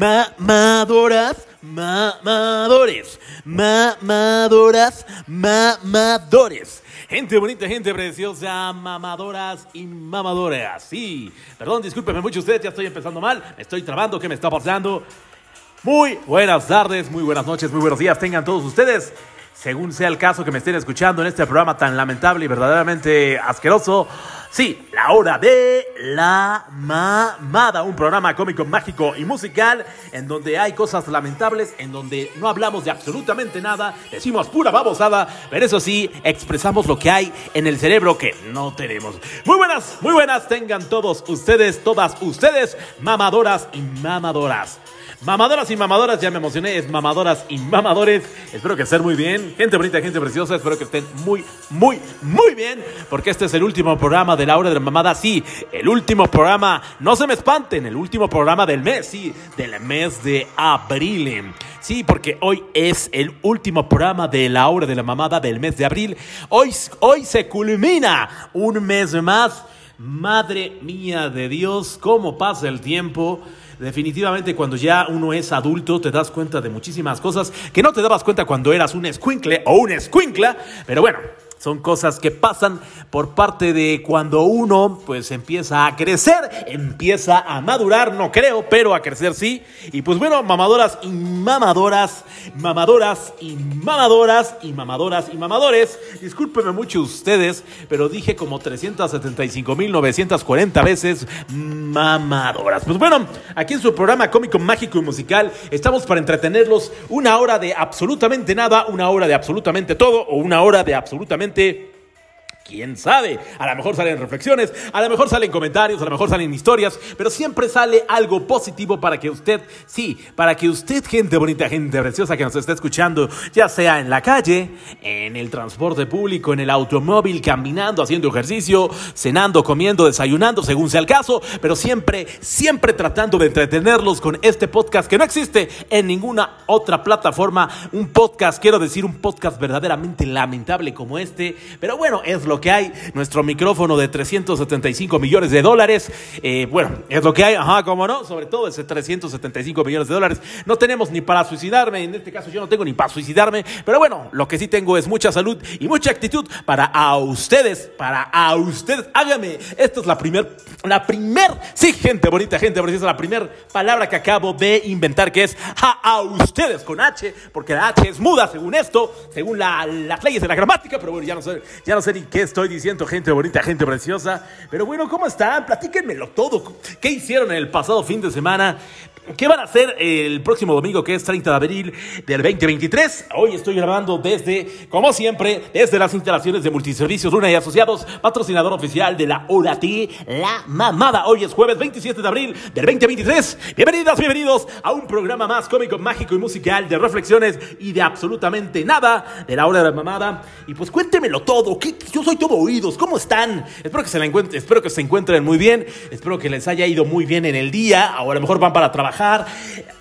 mamadoras, mamadores, mamadoras, mamadores. Gente bonita, gente preciosa, mamadoras y mamadoras. Sí, perdón, discúlpeme mucho ustedes, ya estoy empezando mal, me estoy trabando, ¿qué me está pasando? Muy buenas tardes, muy buenas noches, muy buenos días tengan todos ustedes. Según sea el caso que me estén escuchando en este programa tan lamentable y verdaderamente asqueroso. Sí, la hora de la mamada, un programa cómico, mágico y musical en donde hay cosas lamentables, en donde no hablamos de absolutamente nada, decimos pura babosada, pero eso sí, expresamos lo que hay en el cerebro que no tenemos. Muy buenas, muy buenas tengan todos ustedes, todas ustedes, mamadoras y mamadoras. Mamadoras y mamadoras, ya me emocioné, es mamadoras y mamadores. Espero que estén muy bien. Gente bonita, gente preciosa, espero que estén muy, muy, muy bien. Porque este es el último programa de la hora de la mamada. Sí, el último programa, no se me espanten, el último programa del mes, sí, del mes de abril. Sí, porque hoy es el último programa de la hora de la mamada del mes de abril. Hoy, hoy se culmina un mes más. Madre mía de Dios, cómo pasa el tiempo. Definitivamente cuando ya uno es adulto te das cuenta de muchísimas cosas que no te dabas cuenta cuando eras un escuincle o una escuincla, pero bueno, son cosas que pasan por parte de cuando uno pues empieza a crecer, empieza a madurar, no creo, pero a crecer sí. Y pues bueno, mamadoras y mamadoras, mamadoras y mamadoras y mamadoras y mamadores. Discúlpenme mucho ustedes, pero dije como 375.940 veces mamadoras. Pues bueno, aquí en su programa cómico, mágico y musical estamos para entretenerlos una hora de absolutamente nada, una hora de absolutamente todo o una hora de absolutamente realmente quién sabe. A lo mejor salen reflexiones, a lo mejor salen comentarios, a lo mejor salen historias, pero siempre sale algo positivo para que usted, sí, para que usted, gente bonita, gente preciosa que nos está escuchando, ya sea en la calle, en el transporte público, en el automóvil, caminando, haciendo ejercicio, cenando, comiendo, desayunando, según sea el caso, pero siempre, siempre tratando de entretenerlos con este podcast que no existe en ninguna otra plataforma. Un podcast, quiero decir, un podcast verdaderamente lamentable como este, pero bueno, es lo que hay. Nuestro micrófono de 375 millones de dólares. eh, bueno, es lo que hay. Ajá, cómo no. Sobre todo ese 375 millones de dólares. No tenemos ni para suicidarme. En este caso yo no tengo ni para suicidarme. Pero bueno, lo que sí tengo es mucha salud y mucha actitud para a ustedes. Para a ustedes. Hágame. Esta es la primer, la primer, sí, gente bonita, gente preciosa. La primer palabra que acabo de inventar que es a, ustedes con H. Porque la H es muda según esto, según la- las leyes de la gramática. Pero bueno, ya no sé, ya no sé ni qué estoy diciendo, gente bonita, gente preciosa. Pero bueno, ¿cómo están? Platíquenmelo todo. ¿Qué hicieron el pasado fin de semana? ¿Qué van a hacer el próximo domingo, que es 30 de abril del 2023? Hoy estoy grabando desde, como siempre, desde las instalaciones de Multiservicios Luna y Asociados, patrocinador oficial de la Hora T, La Mamada. Hoy es jueves 27 de abril del 2023. Bienvenidas, bienvenidos a un programa más cómico, mágico y musical de reflexiones y de absolutamente nada de la Hora de la Mamada. Y pues cuéntemelo todo. Yo soy todo oídos. ¿Cómo están? Espero que se la encuentren, espero que se encuentren muy bien. Espero que les haya ido muy bien en el día. O a lo mejor van para trabajar.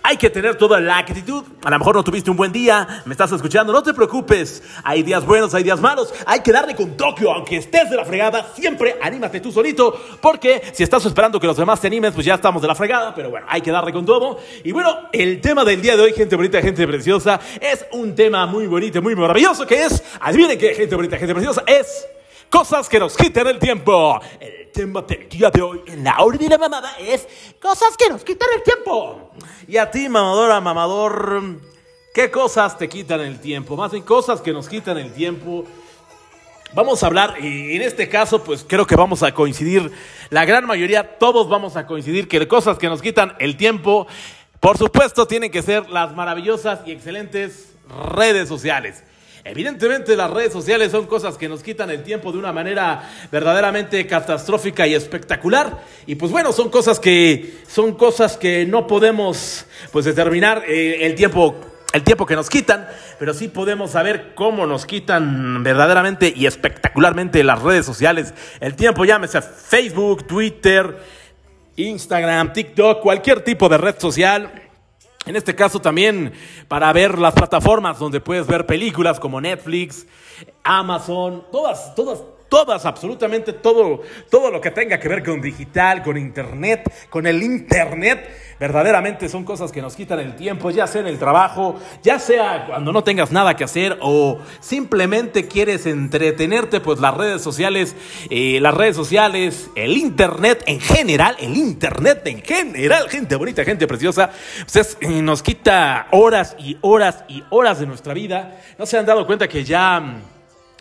Hay que tener toda la actitud. A lo mejor no tuviste un buen día. Me estás escuchando. No te preocupes. Hay días buenos, hay días malos. Hay que darle con Tokio. Aunque estés de la fregada, siempre anímate tú solito. Porque si estás esperando que los demás te animen, pues ya estamos de la fregada. Pero bueno, hay que darle con todo. Y bueno, el tema del día de hoy, gente bonita, gente preciosa, es un tema muy bonito, muy maravilloso. Que es, adivinen qué, gente bonita, gente preciosa, es cosas que nos quitan el tiempo. El tema del día de hoy en la hora de la mamada es cosas que nos quitan el tiempo. Y a ti, mamadora, mamador, ¿qué cosas te quitan el tiempo? Más bien, cosas que nos quitan el tiempo. Vamos a hablar, y en este caso, pues creo que vamos a coincidir, la gran mayoría, todos vamos a coincidir que cosas que nos quitan el tiempo, por supuesto, tienen que ser las maravillosas y excelentes redes sociales. Evidentemente las redes sociales son cosas que nos quitan el tiempo de una manera verdaderamente catastrófica y espectacular. Y pues bueno, son cosas que son cosas que no podemos pues determinar eh, el tiempo el tiempo que nos quitan, pero sí podemos saber cómo nos quitan verdaderamente y espectacularmente las redes sociales. El tiempo llámese Facebook, Twitter, Instagram, TikTok, cualquier tipo de red social. En este caso también para ver las plataformas donde puedes ver películas como Netflix, Amazon, todas, todas, todas, absolutamente todo, todo lo que tenga que ver con digital, con internet, con el internet, verdaderamente son cosas que nos quitan el tiempo, ya sea en el trabajo, ya sea cuando no tengas nada que hacer o simplemente quieres entretenerte, pues las redes sociales, eh, las redes sociales, el internet en general, el internet en general, gente bonita, gente preciosa, pues es- eh, nos quita horas y horas y horas de nuestra vida. No se han dado cuenta que ya...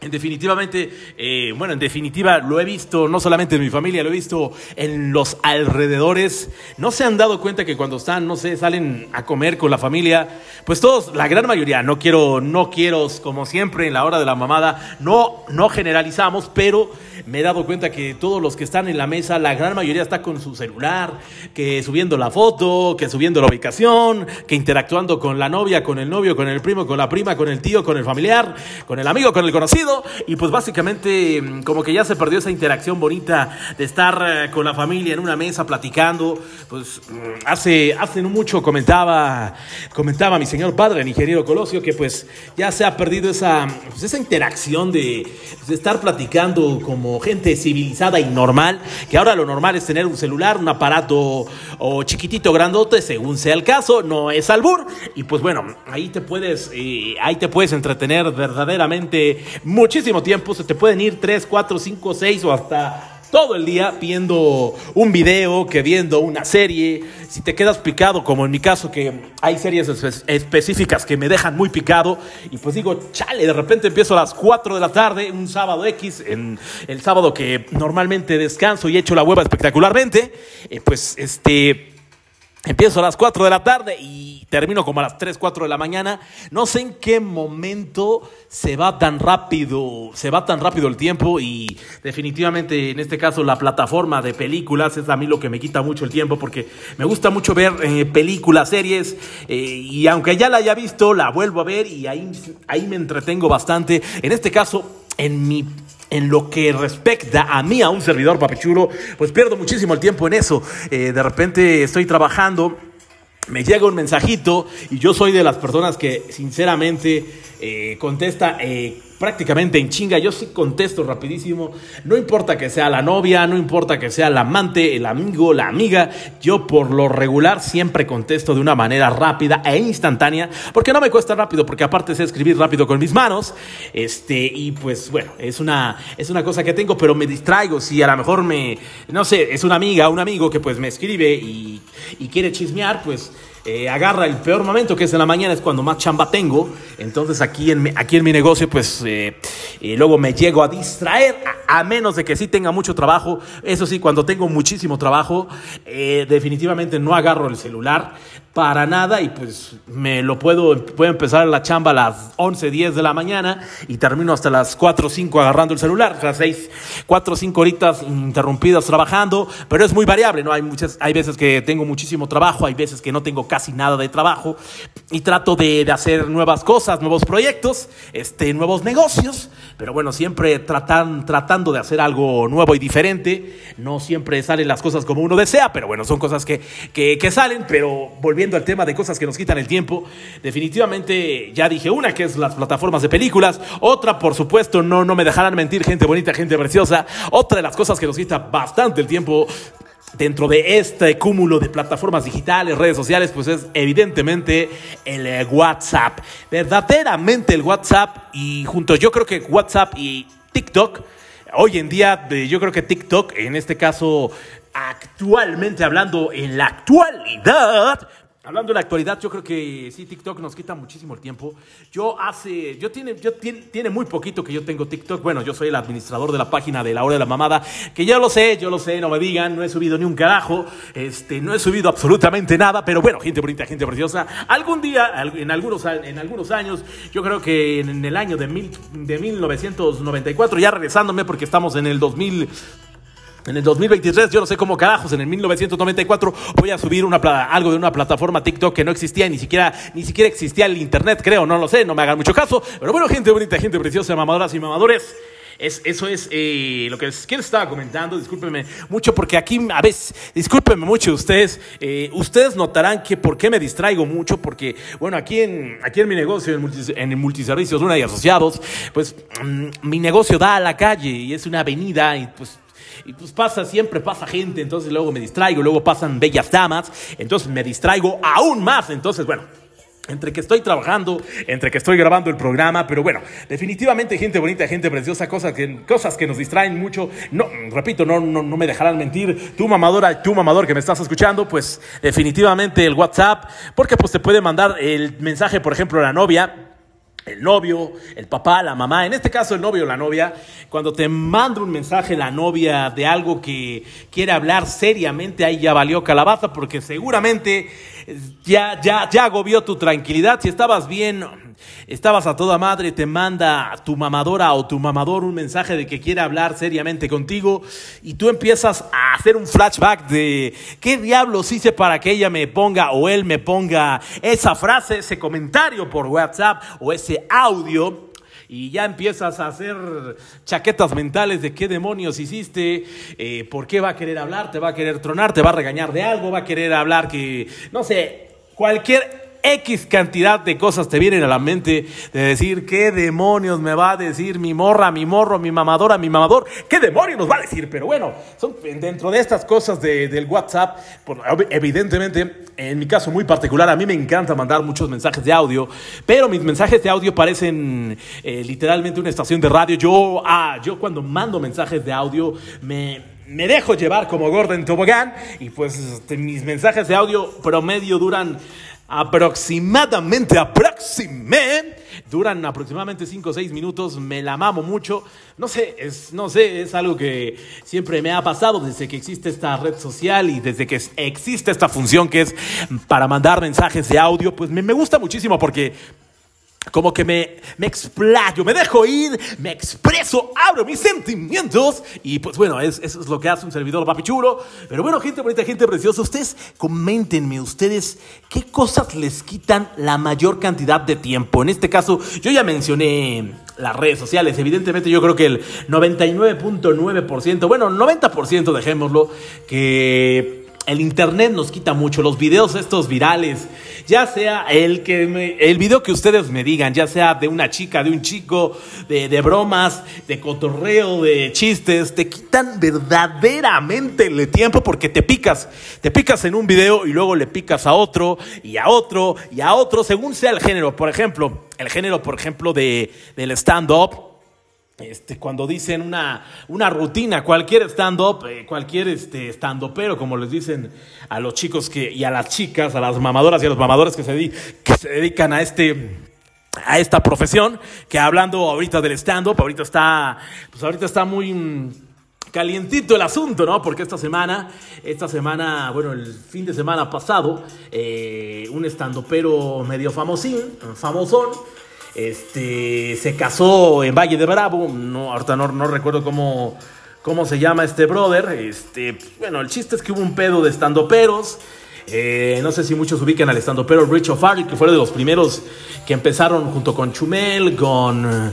en definitivamente, eh, bueno, en definitiva lo he visto no solamente en mi familia, lo he visto en los alrededores. No se han dado cuenta que cuando están, no sé, salen a comer con la familia, pues todos, la gran mayoría, no quiero, no quiero, como siempre en la hora de la mamada, no, no generalizamos, pero me he dado cuenta que todos los que están en la mesa, la gran mayoría está con su celular, que subiendo la foto, que subiendo la ubicación, que interactuando con la novia, con el novio, con el primo, con la prima, con el tío, con el familiar, con el amigo, con el conocido. Y pues básicamente mm, como que ya se perdió esa interacción bonita de estar eh, con la familia en una mesa platicando. Pues mm, hace, hace mucho comentaba, comentaba mi señor padre, el ingeniero Colosio, que pues ya se ha perdido esa, pues, esa interacción de, de estar platicando como gente civilizada y normal, que ahora lo normal es tener un celular, un aparato o chiquitito, grandote, según sea el caso, no es albur. Y pues bueno, ahí te puedes, eh, ahí te puedes entretener verdaderamente muchísimo tiempo. Se te pueden ir 3, 4, 5, 6 o hasta todo el día viendo un video, que viendo una serie. Si te quedas picado, como en mi caso, que hay series espe- específicas que me dejan muy picado, y pues digo, chale, de repente empiezo a las 4 de la tarde, un sábado X, en el sábado que normalmente descanso y echo la hueva espectacularmente, eh, pues este... Empiezo a las 4 de la tarde y termino como a las 3, 4 de la mañana. No sé en qué momento se va tan rápido, se va tan rápido el tiempo y definitivamente en este caso la plataforma de películas es a mí lo que me quita mucho el tiempo porque me gusta mucho ver eh, películas, series eh, y aunque ya la haya visto, la vuelvo a ver y ahí, ahí me entretengo bastante. En este caso, en mi en lo que respecta a mí, a un servidor papichulo, pues pierdo muchísimo el tiempo en eso. Eh, de repente estoy trabajando, me llega un mensajito y yo soy de las personas que sinceramente eh, contesta eh, prácticamente en chinga. Yo sí contesto rapidísimo. No importa que sea la novia, no importa que sea el amante, el amigo, la amiga. Yo por lo regular siempre contesto de una manera rápida e instantánea. Porque no me cuesta rápido, porque aparte sé escribir rápido con mis manos. Este, y pues bueno, es una, es una cosa que tengo, pero me distraigo. Si a lo mejor me, no sé, es una amiga, un amigo que pues me escribe y, y quiere chismear, pues eh, agarra el peor momento, que es en la mañana, es cuando más chamba tengo. Entonces aquí en mi, aquí en mi negocio, pues eh, eh, luego me llego a distraer, a, a menos de que sí tenga mucho trabajo. Eso sí, cuando tengo muchísimo trabajo, eh, definitivamente no agarro el celular para nada y pues me lo puedo, puedo empezar la chamba a las 11, 10 de la mañana y termino hasta las 4 o 5 agarrando el celular, o sea, 6, 4 o 5 horitas interrumpidas trabajando, pero es muy variable, ¿no? Hay muchas, hay veces que tengo muchísimo trabajo, hay veces que no tengo casi nada de trabajo y trato de, de hacer nuevas cosas, nuevos proyectos, este, nuevos negocios, pero bueno, siempre tratan, tratando de hacer algo nuevo y diferente, no siempre salen las cosas como uno desea, pero bueno, son cosas que, que, salen, pero volviendo al tema de cosas que nos quitan el tiempo, definitivamente ya dije una que es las plataformas de películas, otra por supuesto, no, no me dejarán mentir, gente bonita, gente preciosa, otra de las cosas que nos quita bastante el tiempo dentro de este cúmulo de plataformas digitales, redes sociales, pues es evidentemente el eh, WhatsApp. Verdaderamente el WhatsApp y juntos yo creo que WhatsApp y TikTok, hoy en día yo creo que TikTok, en este caso actualmente hablando en la actualidad, Hablando de la actualidad, yo creo que sí, TikTok nos quita muchísimo el tiempo. Yo hace, yo tiene, yo tiene, tiene muy poquito que yo tengo TikTok. Bueno, yo soy el administrador de la página de la hora de la mamada, que ya lo sé, yo lo sé, no me digan, no he subido ni un carajo, este, no he subido absolutamente nada, pero bueno, gente bonita, gente preciosa. Algún día, en algunos, en algunos años, yo creo que en el año de, mil, de 1994, ya regresándome porque estamos en el 2000. En el 2023, yo no sé cómo carajos, en el 1994 voy a subir una algo de una plataforma TikTok que no existía, ni siquiera, ni siquiera existía el internet, creo, no lo sé, no me hagan mucho caso. Pero bueno, gente bonita, gente preciosa, mamadoras y mamadores. Es, eso es eh, lo que les, estaba comentando. Discúlpenme mucho porque aquí a veces, discúlpenme mucho ustedes. eh, ustedes notarán que por qué me distraigo mucho porque, bueno, aquí en, aquí en mi negocio, en, multis- en el Multiservicios Luna y Asociados, pues mm, mi negocio da a la calle y es una avenida y pues y pues pasa, siempre pasa gente, entonces luego me distraigo, luego pasan bellas damas, entonces me distraigo aún más, entonces bueno. Entre que estoy trabajando, entre que estoy grabando el programa, pero bueno, definitivamente gente bonita, gente preciosa, cosas que, cosas que nos distraen mucho. No, repito, no, no, no me dejarán mentir. Tu mamadora, tu mamador que me estás escuchando, pues definitivamente el WhatsApp, porque pues te puede mandar el mensaje, por ejemplo, a la novia, el novio, el papá, la mamá, en este caso el novio o la novia, cuando te manda un mensaje la novia de algo que quiere hablar seriamente, ahí ya valió calabaza porque seguramente eh, ya, ya, ya agobió tu tranquilidad. Si estabas bien, estabas a toda madre, te manda tu mamadora o tu mamador un mensaje de que quiere hablar seriamente contigo y tú empiezas a hacer un flashback de qué diablos hice para que ella me ponga o él me ponga esa frase, ese comentario por WhatsApp o ese audio. Y ya empiezas a hacer chaquetas mentales de qué demonios hiciste, eh, por qué va a querer hablar, te va a querer tronar, te va a regañar de algo, va a querer hablar que, no sé, cualquier X cantidad de cosas te vienen a la mente de decir, ¿qué demonios me va a decir mi morra, mi morro, mi mamadora, mi mamador? ¿Qué demonios nos va a decir? Pero bueno, son dentro de estas cosas de- del WhatsApp, evidentemente, en mi caso muy particular, a mí me encanta mandar muchos mensajes de audio, pero mis mensajes de audio parecen eh, literalmente una estación de radio. Yo, ah, yo cuando mando mensajes de audio me me dejo llevar como Gordon Tobogán y pues este, mis mensajes de audio promedio duran aproximadamente, aproximé, duran aproximadamente 5 o 6 minutos, me la mamo mucho, no sé, es, no sé, es algo que siempre me ha pasado desde que existe esta red social y desde que existe esta función que es para mandar mensajes de audio, pues me, me gusta muchísimo porque como que me, me explayo, me dejo ir, me expreso, abro mis sentimientos y pues bueno, es- eso es lo que hace un servidor papi chulo. Pero bueno, gente bonita, gente preciosa, ustedes coméntenme, ustedes, ¿qué cosas les quitan la mayor cantidad de tiempo? En este caso, yo ya mencioné las redes sociales, evidentemente yo creo que el 99.9%, bueno, 90% dejémoslo, que el internet nos quita mucho, los videos estos virales, ya sea el que me- el video que ustedes me digan, ya sea de una chica, de un chico, de, de bromas, de cotorreo, de chistes, te quitan verdaderamente el tiempo porque te picas, te picas en un video y luego le picas a otro y a otro y a otro, según sea el género. Por ejemplo, el género, por ejemplo, de, del stand-up. Este, cuando dicen una, una rutina, cualquier stand-up, eh, cualquier este, stand-upero, como les dicen a los chicos que, y a las chicas, a las mamadoras y a los mamadores que se, di- que se dedican a este, a esta profesión, que hablando ahorita del stand-up, ahorita está, pues ahorita está muy calientito el asunto, ¿no? Porque esta semana, esta semana, bueno, el fin de semana pasado, eh, un estandopero medio famosín, famosón, este, se casó en Valle de Bravo, no, ahorita no, recuerdo cómo, cómo se llama este brother, este, bueno, el chiste es que hubo un pedo de estandoperos, eh, no sé si muchos ubican al estandopero Rich O'Farrell, que fue de los primeros que empezaron junto con Chumel, con, eh,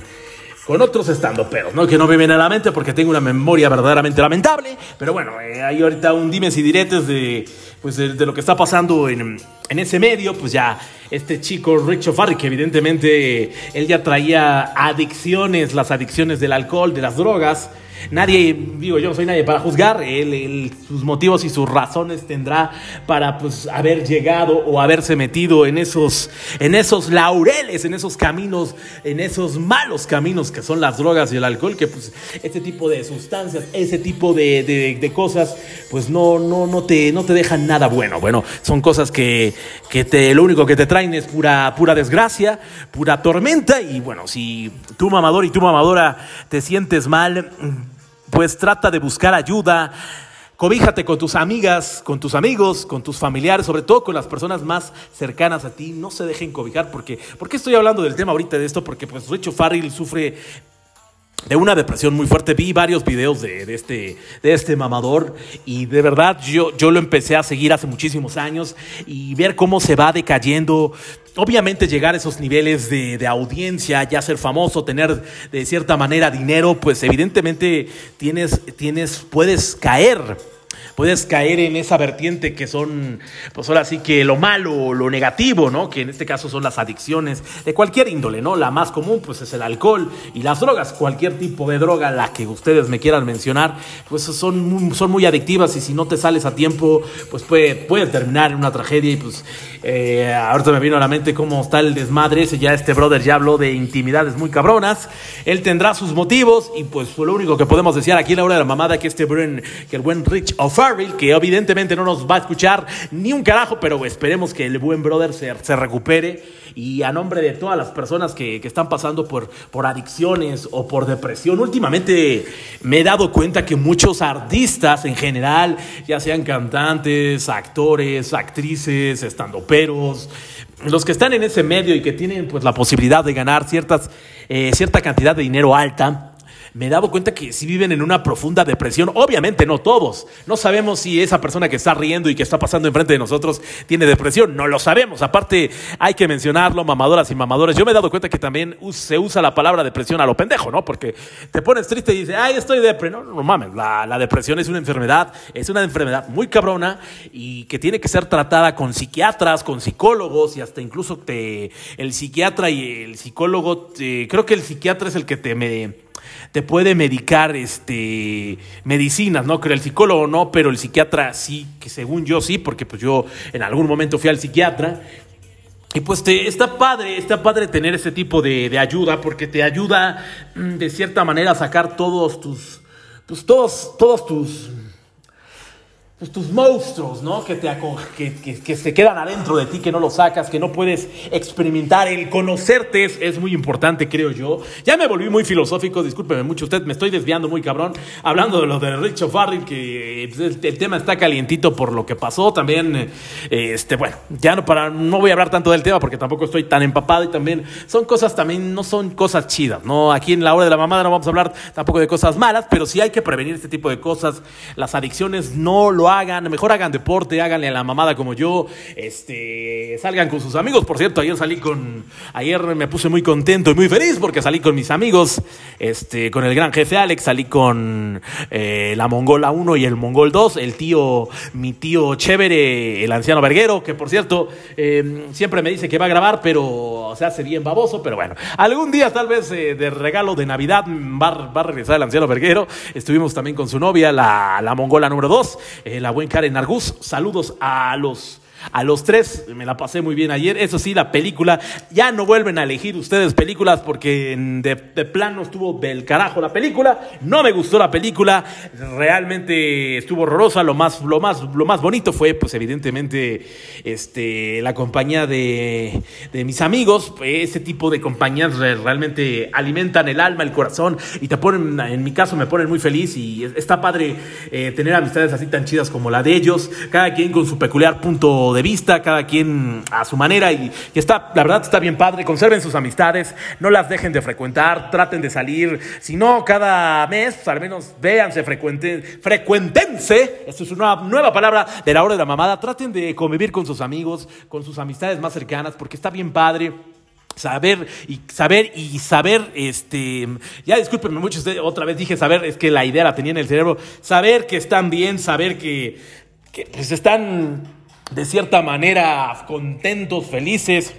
con otros estandoperos, ¿no? Que no me vienen a la mente porque tengo una memoria verdaderamente lamentable. Pero bueno, eh, hay ahorita un dimes y diretes de, pues de, lo que está pasando en, en ese medio. Pues ya este chico Rich O'Farrell, que evidentemente él ya traía adicciones, las adicciones del alcohol, de las drogas. Nadie, digo, yo no soy nadie para juzgar, él, sus motivos y sus razones tendrá para pues haber llegado o haberse metido en esos, en esos laureles, en esos caminos, en esos malos caminos que son las drogas y el alcohol, que pues este tipo de sustancias, ese tipo de, de, cosas, pues no, no, no, te, no te dejan nada bueno. Bueno, son cosas que, que te, lo único que te traen es pura, pura desgracia, pura tormenta y bueno, si tu mamador y tu mamadora te sientes mal, pues trata de buscar ayuda. Cobíjate con tus amigas, con tus amigos, con tus familiares, sobre todo con las personas más cercanas a ti. No se dejen cobijar porque, ¿por qué estoy hablando del tema ahorita de esto? Porque pues Richo Farrell sufre de una depresión muy fuerte. Vi varios videos de, este, de este mamador y de verdad yo, yo lo empecé a seguir hace muchísimos años y ver cómo se va decayendo. Obviamente llegar a esos niveles de, de, audiencia, ya ser famoso, tener de cierta manera dinero, pues evidentemente tienes, tienes, puedes caer puedes caer en esa vertiente que son, pues ahora sí que lo malo, lo negativo, ¿no? Que en este caso son las adicciones de cualquier índole, ¿no? La más común, pues es el alcohol y las drogas, cualquier tipo de droga, la que ustedes me quieran mencionar, pues son muy, son muy adictivas y si no te sales a tiempo, pues puede, puede terminar en una tragedia y pues eh, ahorita me vino a la mente cómo está el desmadre ese, ya este brother ya habló de intimidades muy cabronas, él tendrá sus motivos y pues lo único que podemos decir aquí en la hora de la mamada que este buen, que el buen Rich O'Farrell que evidentemente no nos va a escuchar ni un carajo, pero esperemos que el buen brother se, se recupere. Y a nombre de todas las personas que, que, están pasando por, por adicciones o por depresión, últimamente me he dado cuenta que muchos artistas en general, ya sean cantantes, actores, actrices, estandoperos, los que están en ese medio y que tienen pues la posibilidad de ganar ciertas, eh, cierta cantidad de dinero alta, me dado cuenta que sí viven en una profunda depresión. Obviamente no todos. No sabemos si esa persona que está riendo y que está pasando enfrente de nosotros tiene depresión. No lo sabemos. Aparte, hay que mencionarlo, mamadoras y mamadores. Yo me he dado cuenta que también se usa la palabra depresión a lo pendejo, ¿no? Porque te pones triste y dices, ay, estoy depre. No, no, mames. La, la depresión es una enfermedad, es una enfermedad muy cabrona y que tiene que ser tratada con psiquiatras, con psicólogos y hasta incluso te, el psiquiatra y el psicólogo, te, creo que el psiquiatra es el que te me te puede medicar este, medicinas, ¿no? Creo el psicólogo no, pero el psiquiatra sí, que según yo sí, porque pues yo en algún momento fui al psiquiatra. Y pues te, está padre, está padre tener ese tipo de, de ayuda, porque te ayuda de cierta manera a sacar todos tus, pues todos, todos tus pues, tus monstruos, ¿no? Que, te, que, que, que, se quedan adentro de ti, que no los sacas, que no puedes experimentar. El conocerte es, muy importante, creo yo. Ya me volví muy filosófico, discúlpeme mucho usted, me estoy desviando muy cabrón. Hablando de lo de Richard Farrell, que pues, el, el, tema está calientito por lo que pasó. También, eh, este, bueno, ya no, para, no voy a hablar tanto del tema porque tampoco estoy tan empapado y también son cosas, también no son cosas chidas, ¿no? Aquí en la hora de la mamada no vamos a hablar tampoco de cosas malas, pero sí hay que prevenir este tipo de cosas. Las adicciones no lo hagan, mejor hagan deporte, háganle a la mamada como yo, este, salgan con sus amigos. Por cierto, ayer salí con, ayer me puse muy contento y muy feliz porque salí con mis amigos, este, con el gran jefe Alex, salí con eh, la Mongola 1 y el Mongol 2, el tío, mi tío chévere, el anciano verguero, que por cierto, eh, siempre me dice que va a grabar, pero se hace bien baboso, pero bueno, algún día tal vez eh, de regalo de Navidad va, va, a regresar el anciano verguero. Estuvimos también con su novia, la, la Mongola número 2, la buen Karen Argus. Saludos a los a los tres. Me la pasé muy bien ayer. Eso sí, la película. Ya no vuelven a elegir ustedes películas porque de, plano estuvo del carajo la película. No me gustó la película. Realmente estuvo horrorosa. Lo más, lo más, lo más bonito fue, pues, evidentemente, este, la compañía de, de mis amigos. Ese tipo de compañías realmente alimentan el alma, el corazón y te ponen, en mi caso, me ponen muy feliz. Y está padre eh, tener amistades así tan chidas como la de ellos. Cada quien con su peculiar punto de vista, cada quien a su manera y, y, está, la verdad está bien padre, conserven sus amistades, no las dejen de frecuentar, traten de salir, si no cada mes, al menos véanse, frecuenten, frecuentense, esto es una nueva palabra de la hora de la mamada, traten de convivir con sus amigos, con sus amistades más cercanas, porque está bien padre saber y saber y saber este ya discúlpenme mucho otra vez dije saber es que la idea la tenía en el cerebro saber que están bien saber que, que pues están de cierta manera contentos, felices.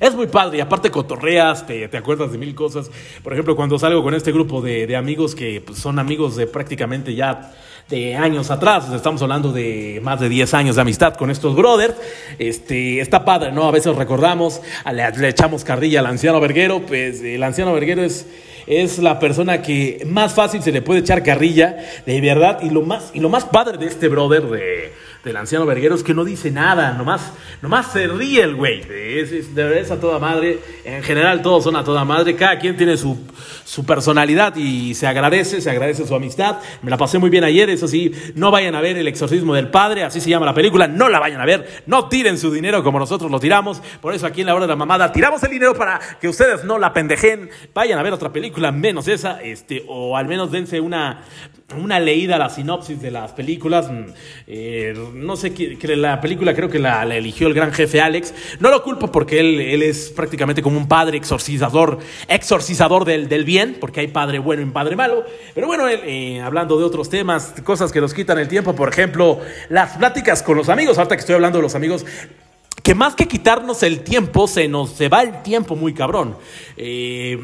es muy padre y aparte cotorreas, te, te acuerdas de mil cosas. Por ejemplo, cuando salgo con este grupo de, de amigos que pues, son amigos de prácticamente ya de años atrás, estamos hablando de más de 10 años de amistad con estos brothers, este, está padre, ¿no? A veces recordamos, le, le echamos carrilla al anciano verguero, pues el anciano verguero es, es la persona que más fácil se le puede echar carrilla, de verdad, y lo más, y lo más padre de este brother de, del anciano verguero es que no dice nada, nomás, nomás se ríe el güey, es, es, de verdad es a toda madre, en general todos son a toda madre, cada quien tiene su, su personalidad y se agradece, se agradece su amistad, me la pasé muy bien ayer, eso sí, no vayan a ver el exorcismo del padre, así se llama la película, no la vayan a ver, no tiren su dinero como nosotros lo tiramos, por eso aquí en la hora de la mamada tiramos el dinero para que ustedes no la pendejen, vayan a ver otra película menos esa, este, o al menos dense una, una leída a la sinopsis de las películas, mm, eh, no sé, que la película creo que la, eligió el gran jefe Alex, no lo culpo porque él, él es prácticamente como un padre exorcizador, exorcizador del, del bien, porque hay padre bueno y padre malo, pero bueno, eh, hablando de otros temas, cosas que nos quitan el tiempo, por ejemplo, las pláticas con los amigos, ahorita que estoy hablando de los amigos, que más que quitarnos el tiempo, se nos se va el tiempo muy cabrón. Eh,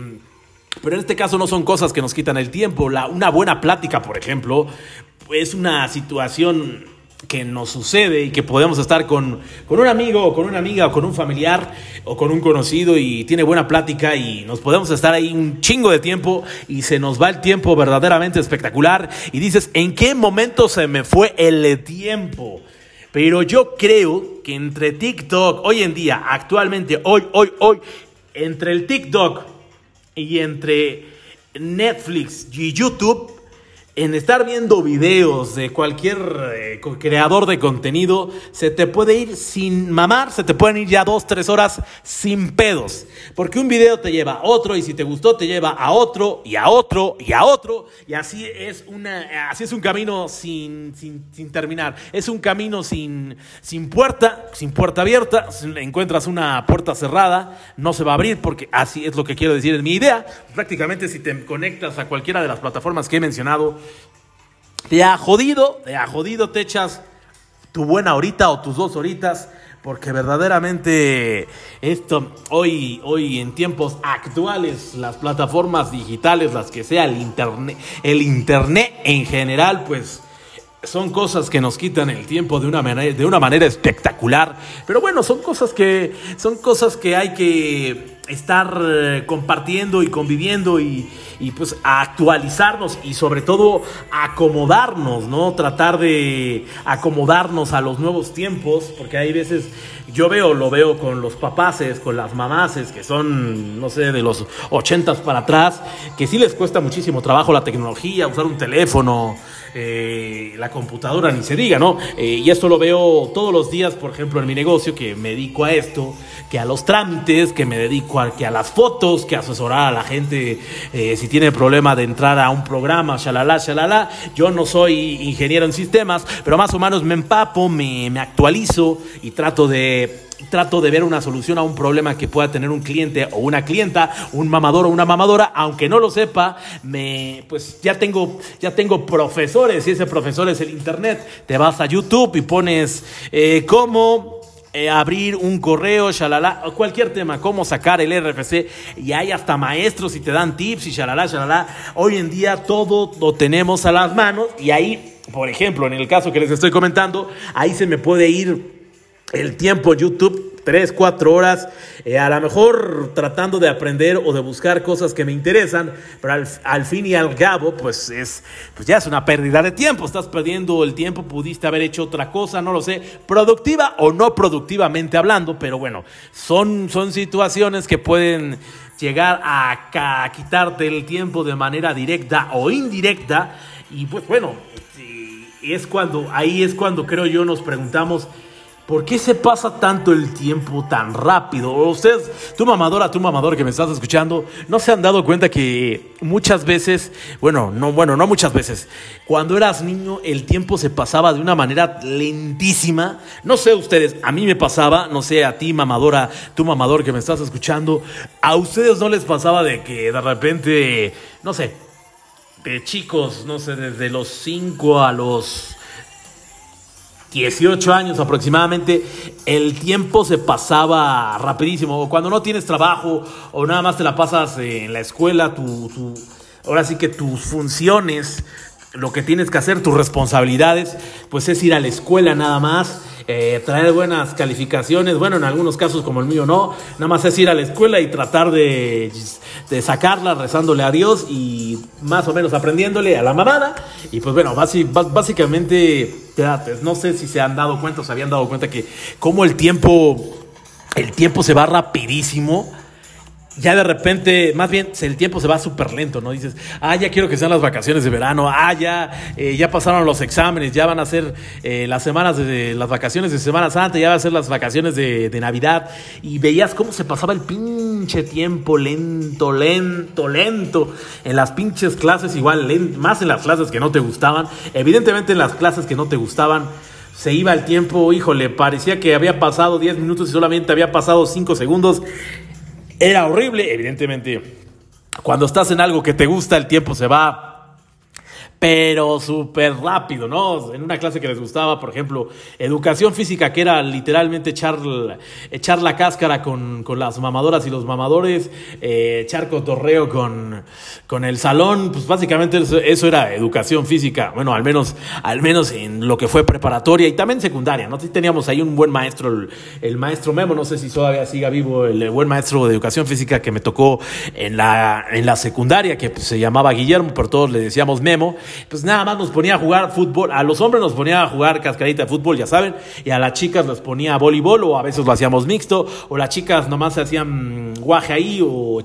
pero en este caso no son cosas que nos quitan el tiempo. La, una buena plática, por ejemplo, es una situación que nos sucede y que podemos estar con, con un amigo o con una amiga o con un familiar o con un conocido y tiene buena plática y nos podemos estar ahí un chingo de tiempo y se nos va el tiempo verdaderamente espectacular y dices, ¿en qué momento se me fue el tiempo? Pero yo creo que entre TikTok, hoy en día, actualmente, hoy, hoy, hoy, entre el TikTok y entre Netflix y YouTube, en estar viendo videos de cualquier eh, creador de contenido, se te puede ir sin mamar, se te pueden ir ya dos, tres horas sin pedos. Porque un video te lleva a otro y si te gustó te lleva a otro y a otro y a otro. Y así es, una, así es un camino sin, sin, sin terminar. Es un camino sin, sin puerta, sin puerta abierta. Encuentras una puerta cerrada, no se va a abrir porque así es lo que quiero decir en mi idea. Prácticamente si te conectas a cualquiera de las plataformas que he mencionado, te ha jodido, te ha jodido, te echas tu buena horita o tus dos horitas, porque verdaderamente esto, hoy, hoy en tiempos actuales, las plataformas digitales, las que sea, el internet, el internet en general, pues son cosas que nos quitan el tiempo de una manera, de una manera espectacular. Pero bueno, son cosas que, son cosas que hay que estar eh, compartiendo y conviviendo y, y, pues actualizarnos y sobre todo acomodarnos, ¿no? Tratar de acomodarnos a los nuevos tiempos, porque hay veces, yo veo, lo veo con los papaces, con las mamaces, que son, no sé, de los ochentas para atrás, que sí les cuesta muchísimo trabajo la tecnología, usar un teléfono, eh, la computadora, ni se diga, ¿no? Eh, y esto lo veo todos los días, por ejemplo, en mi negocio, que me dedico a esto, que a los trámites, que me dedico a, que a las fotos, que asesorar a la gente eh, si tiene problema de entrar a un programa, shalala, shalala. Yo no soy ingeniero en sistemas, pero más o menos me empapo, me actualizo y trato de trato de ver una solución a un problema que pueda tener un cliente o una clienta, un mamador o una mamadora, aunque no lo sepa, me pues ya tengo ya tengo profesores y ese profesor es el internet. Te vas a YouTube y pones eh, cómo eh, abrir un correo, shalala, cualquier tema, cómo sacar el RFC, y hay hasta maestros y te dan tips y shalala, shalala. Hoy en día todo lo tenemos a las manos y ahí, por ejemplo, en el caso que les estoy comentando, ahí se me puede ir el tiempo YouTube, 3, 4 horas, eh, a lo mejor tratando de aprender o de buscar cosas que me interesan, pero al, fin y al cabo, pues es, pues ya es una pérdida de tiempo, estás perdiendo el tiempo, pudiste haber hecho otra cosa, no lo sé, productiva o no productivamente hablando, pero bueno, son, son situaciones que pueden llegar a, a quitarte el tiempo de manera directa o indirecta, y pues bueno, y es cuando, ahí es cuando creo yo nos preguntamos, ¿Por qué se pasa tanto el tiempo tan rápido? Ustedes, tu mamadora, tu mamador que me estás escuchando, ¿no se han dado cuenta que muchas veces, bueno, no, bueno, no muchas veces, cuando eras niño el tiempo se pasaba de una manera lentísima? No sé ustedes, a mí me pasaba, no sé, a ti mamadora, tu mamador que me estás escuchando, ¿a ustedes no les pasaba de que de repente, no sé, de chicos, no sé, desde los 5 a los 18 años aproximadamente, el tiempo se pasaba rapidísimo. Cuando no tienes trabajo o nada más te la pasas en la escuela, tu, tu- ahora sí que tus funciones, lo que tienes que hacer, tus responsabilidades, pues es ir a la escuela nada más, eh, traer buenas calificaciones, bueno, en algunos casos como el mío no, nada más es ir a la escuela y tratar de, de sacarla rezándole a Dios y más o menos aprendiéndole a la mamada. Y pues bueno, básicamente, te- no sé si se han dado cuenta o se habían dado cuenta que como el tiempo, el tiempo se va rapidísimo ya de repente, más bien, el tiempo se va súper lento, ¿no? Dices, ah, ya quiero que sean las vacaciones de verano, ah, ya, eh, ya pasaron los exámenes, ya van a ser eh, las semanas de las vacaciones de Semana Santa, ya van a ser las vacaciones de, Navidad, y veías cómo se pasaba el pinche tiempo lento, lento, lento, en las pinches clases, igual, len- más en las clases que no te gustaban, evidentemente en las clases que no te gustaban, se iba el tiempo, híjole, parecía que había pasado 10 minutos y solamente había pasado 5 segundos. Era horrible, evidentemente. Cuando estás en algo que te gusta, el tiempo se va pero súper rápido, ¿no? En una clase que les gustaba, por ejemplo, educación física, que era literalmente echar, echar la cáscara con, con las mamadoras y los mamadores, eh, echar cotorreo con, con el salón, pues básicamente eso, era educación física, bueno, al menos, al menos en lo que fue preparatoria y también secundaria, ¿no? Teníamos ahí un buen maestro, el, el maestro Memo, no sé si todavía siga vivo, el, buen maestro de educación física que me tocó en la, en la secundaria, que pues, se llamaba Guillermo, pero todos le decíamos Memo, pues nada más nos ponía a jugar fútbol, a los hombres nos ponía a jugar cascarita de fútbol, ya saben, y a las chicas les ponía voleibol o a veces lo hacíamos mixto, o las chicas nomás se hacían guaje ahí o,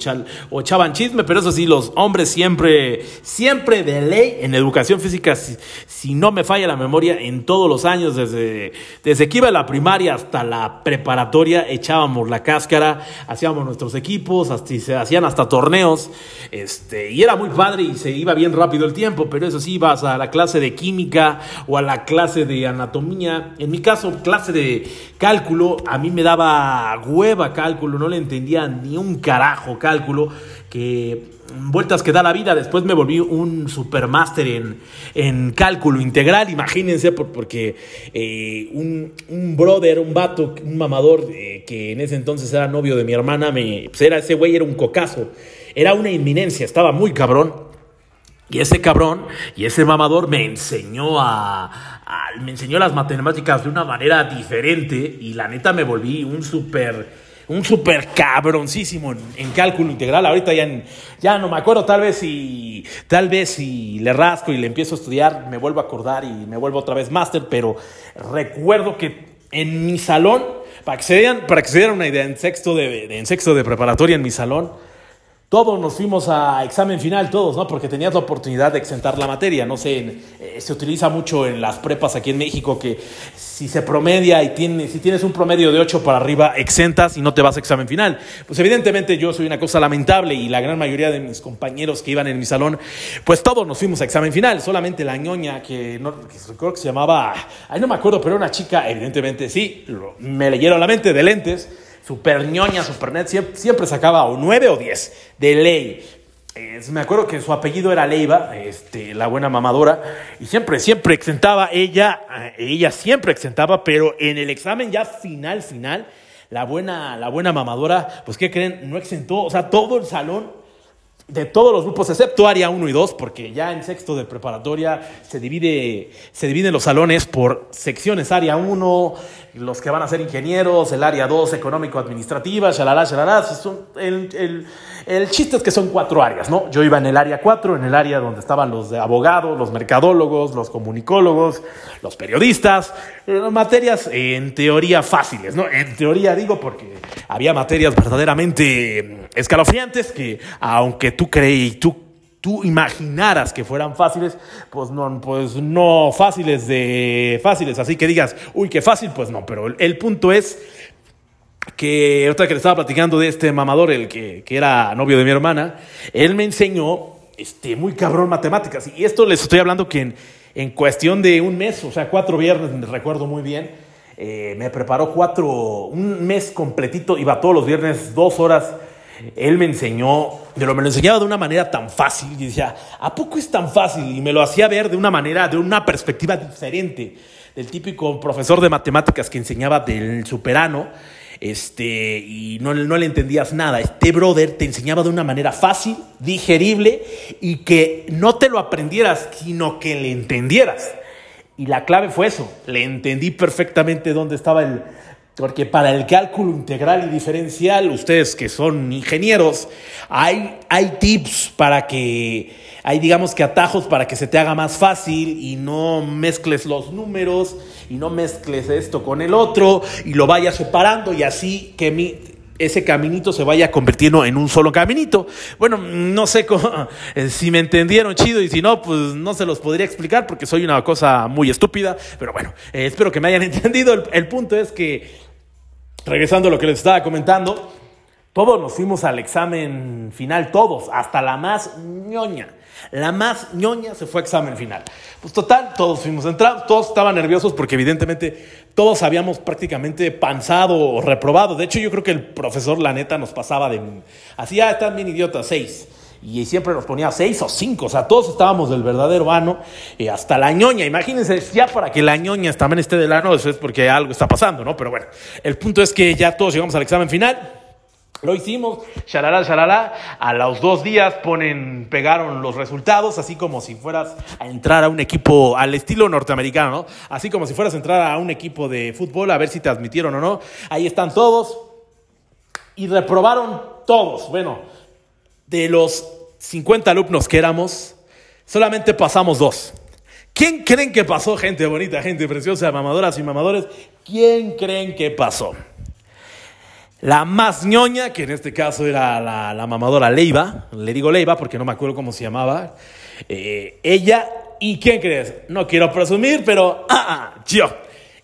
o echaban chisme, pero eso sí, los hombres siempre, siempre de ley en educación física, si, si no me falla la memoria, en todos los años, desde, desde que iba a la primaria hasta la preparatoria, echábamos la cáscara, hacíamos nuestros equipos, hasta, se hacían hasta torneos, este, y era muy padre y se iba bien rápido el tiempo, pero eso sí, ibas a la clase de química o a la clase de anatomía, en mi caso, clase de cálculo, a mí me daba hueva cálculo, no le entendía ni un carajo cálculo, que vueltas que da la vida. Después me volví un supermáster en, en cálculo integral, imagínense, por- porque eh, un, un brother, un vato, un mamador eh, que en ese entonces era novio de mi hermana, me, pues era, ese güey era un cocazo, era una inminencia, estaba muy cabrón. Y ese cabrón y ese mamador me enseñó a, me enseñó las matemáticas de una manera diferente y la neta me volví un súper un súper cabroncísimo en, cálculo integral. Ahorita ya, en- ya no me acuerdo, tal vez si tal vez si le rasco y le empiezo a estudiar, me vuelvo a acordar y me vuelvo otra vez máster, pero recuerdo que en mi salón, para que se dieran, para que se dieran una idea, en sexto de- en sexto de preparatoria en mi salón, todos nos fuimos a examen final, todos, ¿no? Porque tenías la oportunidad de exentar la materia. No sé, en- eh, se utiliza mucho en las prepas aquí en México que si se promedia y tiene, si tienes un promedio de 8 para arriba, exentas y no te vas a examen final. Pues evidentemente yo soy una cosa lamentable y la gran mayoría de mis compañeros que iban en mi salón, pues todos nos fuimos a examen final. Solamente la ñoña que, no, que creo que se llamaba, ay no me acuerdo, pero era una chica, evidentemente sí, lo- me leyeron la mente de lentes super ñoña, super net, siempre, sacaba o 9 o 10 de ley. Me acuerdo que su apellido era Leiva, este, la buena mamadora, y siempre, siempre exentaba ella, eh, ella siempre exentaba, pero en el examen ya final, final, la buena, la buena mamadora, pues ¿qué creen? No exentó, o sea, todo el salón de todos los grupos, excepto área 1 y 2, porque ya en sexto de preparatoria se divide, se dividen los salones por secciones, área 1, los que van a ser ingenieros, el área 2, económico-administrativa, shalala, shalala, el, el- el chiste es que son cuatro áreas, ¿no? Yo iba en el área 4, en el área donde estaban los abogados, los mercadólogos, los comunicólogos, los periodistas, eh, materias en teoría fáciles, ¿no? En teoría digo porque había materias verdaderamente mm, escalofriantes que aunque tú creí, tú, tú imaginaras que fueran fáciles, pues no, pues no fáciles de fáciles, así que digas, uy, qué fácil, pues no, pero el, punto es que otra que le estaba platicando de este mamador, el que, que era novio de mi hermana, él me enseñó este, muy cabrón matemáticas. Y esto les estoy hablando que en, en cuestión de un mes, o sea, cuatro viernes, recuerdo muy bien, eh, me preparó cuatro, un mes completito, iba todos los viernes dos horas él me enseñó, pero me lo enseñaba de una manera tan fácil. Y decía, ¿a poco es tan fácil? Y me lo hacía ver de una manera, de una perspectiva diferente del típico profesor de matemáticas que enseñaba del superano. Este, y no, no le entendías nada. Este brother te enseñaba de una manera fácil, digerible y que no te lo aprendieras, sino que le entendieras. Y la clave fue eso. Le entendí perfectamente dónde estaba el, porque para el cálculo integral y diferencial, ustedes que son ingenieros, hay, hay tips para que, hay digamos que atajos para que se te haga más fácil y no mezcles los números y no mezcles esto con el otro y lo vayas separando y así que mi, ese caminito se vaya convirtiendo en un solo caminito. Bueno, no sé eh, si me entendieron chido y si no, pues no se los podría explicar porque soy una cosa muy estúpida, pero bueno, eh, espero que me hayan entendido. El punto es que regresando a lo que les estaba comentando, todos nos fuimos al examen final, todos, hasta la más ñoña. La más ñoña se fue a examen final. Pues total, todos fuimos entrados, todos estaban nerviosos porque evidentemente todos habíamos prácticamente panzado o reprobado. De hecho, yo creo que el profesor, la neta, nos pasaba de... Así, ya están bien idiotas, seis. Y siempre nos ponía seis o cinco, o sea, todos estábamos del verdadero ano, y hasta la ñoña. Imagínense, ya para que la ñoña también esté del ano, eso es porque algo está pasando, ¿no? Pero bueno, el punto es que ya todos llegamos al examen final. Lo hicimos, shalala, shalala. A los dos días ponen, pegaron los resultados, así como si fueras a entrar a un equipo al estilo norteamericano, ¿no? Así como si fueras a entrar a un equipo de fútbol a ver si te admitieron o no. Ahí están todos. Y reprobaron todos. Bueno, de los 50 alumnos que éramos, solamente pasamos dos. ¿Quién creen que pasó, gente bonita, gente preciosa, mamadoras y mamadores? ¿Quién creen que pasó? La más ñoña, que en este caso era la, mamadora Leiva, le digo Leiva porque no me acuerdo cómo se llamaba, eh, ella, ¿y quién crees? No quiero presumir, pero ah, ah, yo.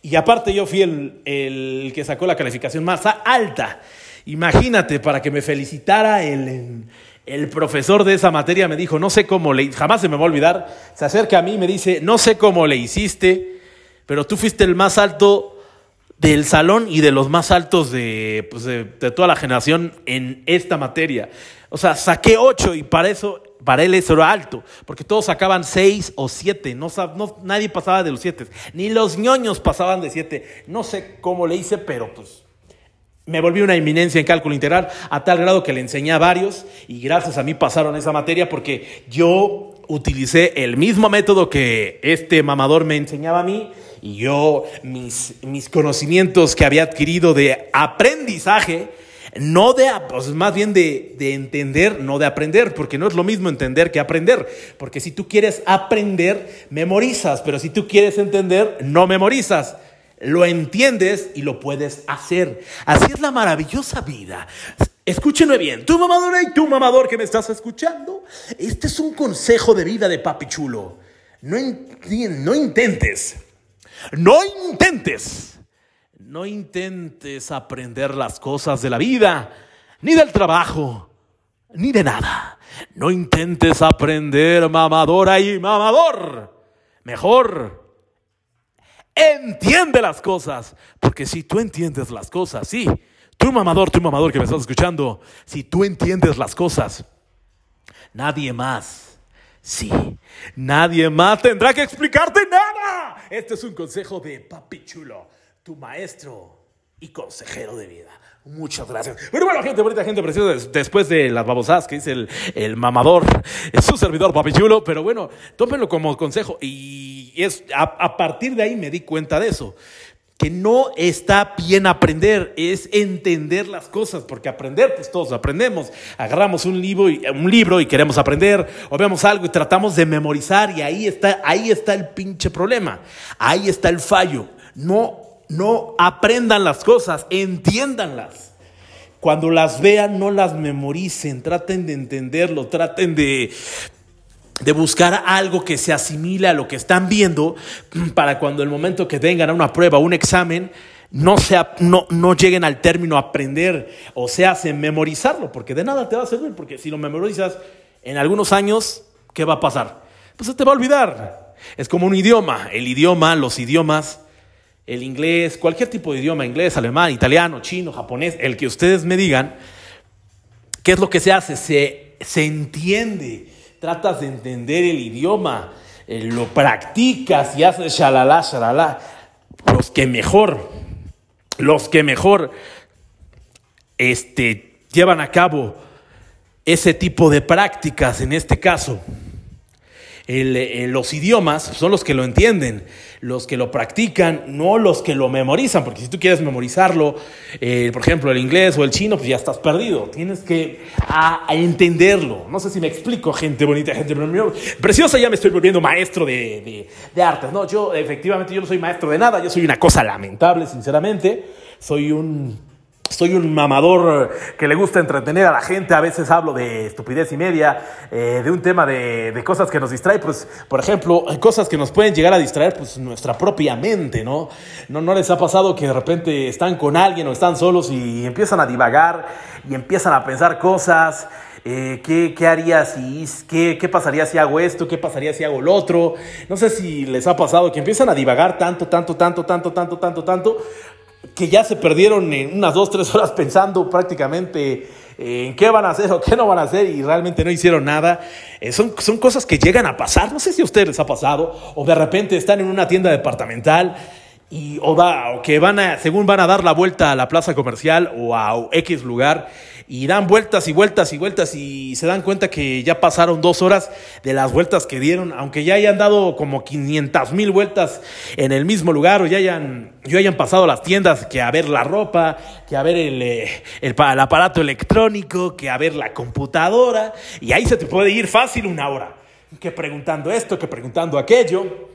Y aparte yo fui el, el que sacó la calificación más alta. Imagínate, para que me felicitara el, el profesor de esa materia me dijo, no sé cómo le, jamás se me va a olvidar, se acerca a mí y me dice, no sé cómo le hiciste, pero tú fuiste el más alto del salón y de los más altos de, pues, de, toda la generación en esta materia. O sea, saqué ocho y para eso, para él eso era alto, porque todos sacaban seis o siete, no, no- nadie pasaba de los siete, ni los ñoños pasaban de siete. No sé cómo le hice, pero pues me volví una eminencia en cálculo integral a tal grado que le enseñé a varios y gracias a mí pasaron esa materia porque yo utilicé el mismo método que este mamador me enseñaba a mí y yo mis, mis conocimientos que había adquirido de aprendizaje, no de, pues más bien de, de entender, no de aprender, porque no es lo mismo entender que aprender, porque si tú quieres aprender, memorizas, pero si tú quieres entender, no memorizas lo entiendes y lo puedes hacer. Así es la maravillosa vida. Escúchenme bien, tu mamadora y tu mamador que me estás escuchando, este es un consejo de vida de papi chulo. No, no intentes, no intentes, no intentes aprender las cosas de la vida, ni del trabajo, ni de nada. No intentes aprender mamadora y mamador. Mejor entiende las cosas. Porque si tú entiendes las cosas, sí, tú mamador, tú mamador que me estás escuchando, si tú entiendes las cosas, nadie más, sí, nadie más tendrá que explicarte nada. Este es un consejo de Papi Chulo, tu maestro y consejero de vida. Muchas gracias. Pero bueno, gente bonita, gente preciosa, des- después de las babosadas que dice el, el mamador, es su servidor Papi Chulo, pero bueno, tómenlo como consejo. Y es a, a partir de ahí me di cuenta de eso. Que no está bien aprender, es entender las cosas, porque aprender, pues todos aprendemos. Agarramos un libro y, un libro y queremos aprender, o vemos algo y tratamos de memorizar, y ahí está, ahí está el pinche problema. Ahí está el fallo. No, no aprendan las cosas, entiéndanlas. Cuando las vean, no las memoricen, traten de entenderlo, traten de, de buscar algo que se asimile a lo que están viendo para cuando el momento que tengan a una prueba, un examen, no, sea, no, no lleguen al término aprender o se hace memorizarlo, porque de nada te va a servir, porque si lo memorizas en algunos años, ¿qué va a pasar? Pues se te va a olvidar. Es como un idioma, el idioma, los idiomas, el inglés, cualquier tipo de idioma, inglés, alemán, italiano, chino, japonés, el que ustedes me digan, ¿Qué es lo que se hace? Se, se entiende, tratas de entender el idioma, eh, lo practicas y haces shalala, shalala. Los que mejor, los que mejor este, llevan a cabo ese tipo de prácticas, en este caso, el, eh, los idiomas son los que lo entienden, los que lo practican, no los que lo memorizan, porque si tú quieres memorizarlo, eh, por ejemplo, el inglés o el chino, pues ya estás perdido. Tienes que a- entenderlo. No sé si me explico, gente bonita, gente preciosa, ya me estoy volviendo maestro de, de- de artes. No, yo efectivamente yo no soy maestro de nada, yo soy una cosa lamentable, sinceramente. Soy un soy un mamador eh, que le gusta entretener a la gente. A veces hablo de estupidez y media, eh, de un tema de, de cosas que nos distraen. Pues, por ejemplo, hay cosas que nos pueden llegar a distraer, pues nuestra propia mente, ¿no? ¿no? ¿No les ha pasado que de repente están con alguien o están solos y empiezan a divagar y empiezan a pensar cosas? Eh, ¿qué, ¿Qué haría si, qué, qué pasaría si hago esto? ¿Qué pasaría si hago lo otro? No sé si les ha pasado que empiezan a divagar tanto, tanto, tanto, tanto, tanto, tanto, tanto, que ya se perdieron en unas dos, tres horas pensando prácticamente eh, en qué van a hacer o qué no van a hacer y realmente no hicieron nada. Eh, son, son cosas que llegan a pasar. No sé si a ustedes les ha pasado o de repente están en una tienda departamental y, o, da, o que van a, según van a dar la vuelta a la plaza comercial o a X lugar y dan vueltas y vueltas y vueltas y se dan cuenta que ya pasaron dos horas de las vueltas que dieron, aunque ya hayan dado como 500 mil vueltas en el mismo lugar o ya hayan, ya hayan pasado las tiendas, que a ver la ropa, que a ver el, eh, el, el aparato electrónico, que a ver la computadora, y ahí se te puede ir fácil una hora, que preguntando esto, que preguntando aquello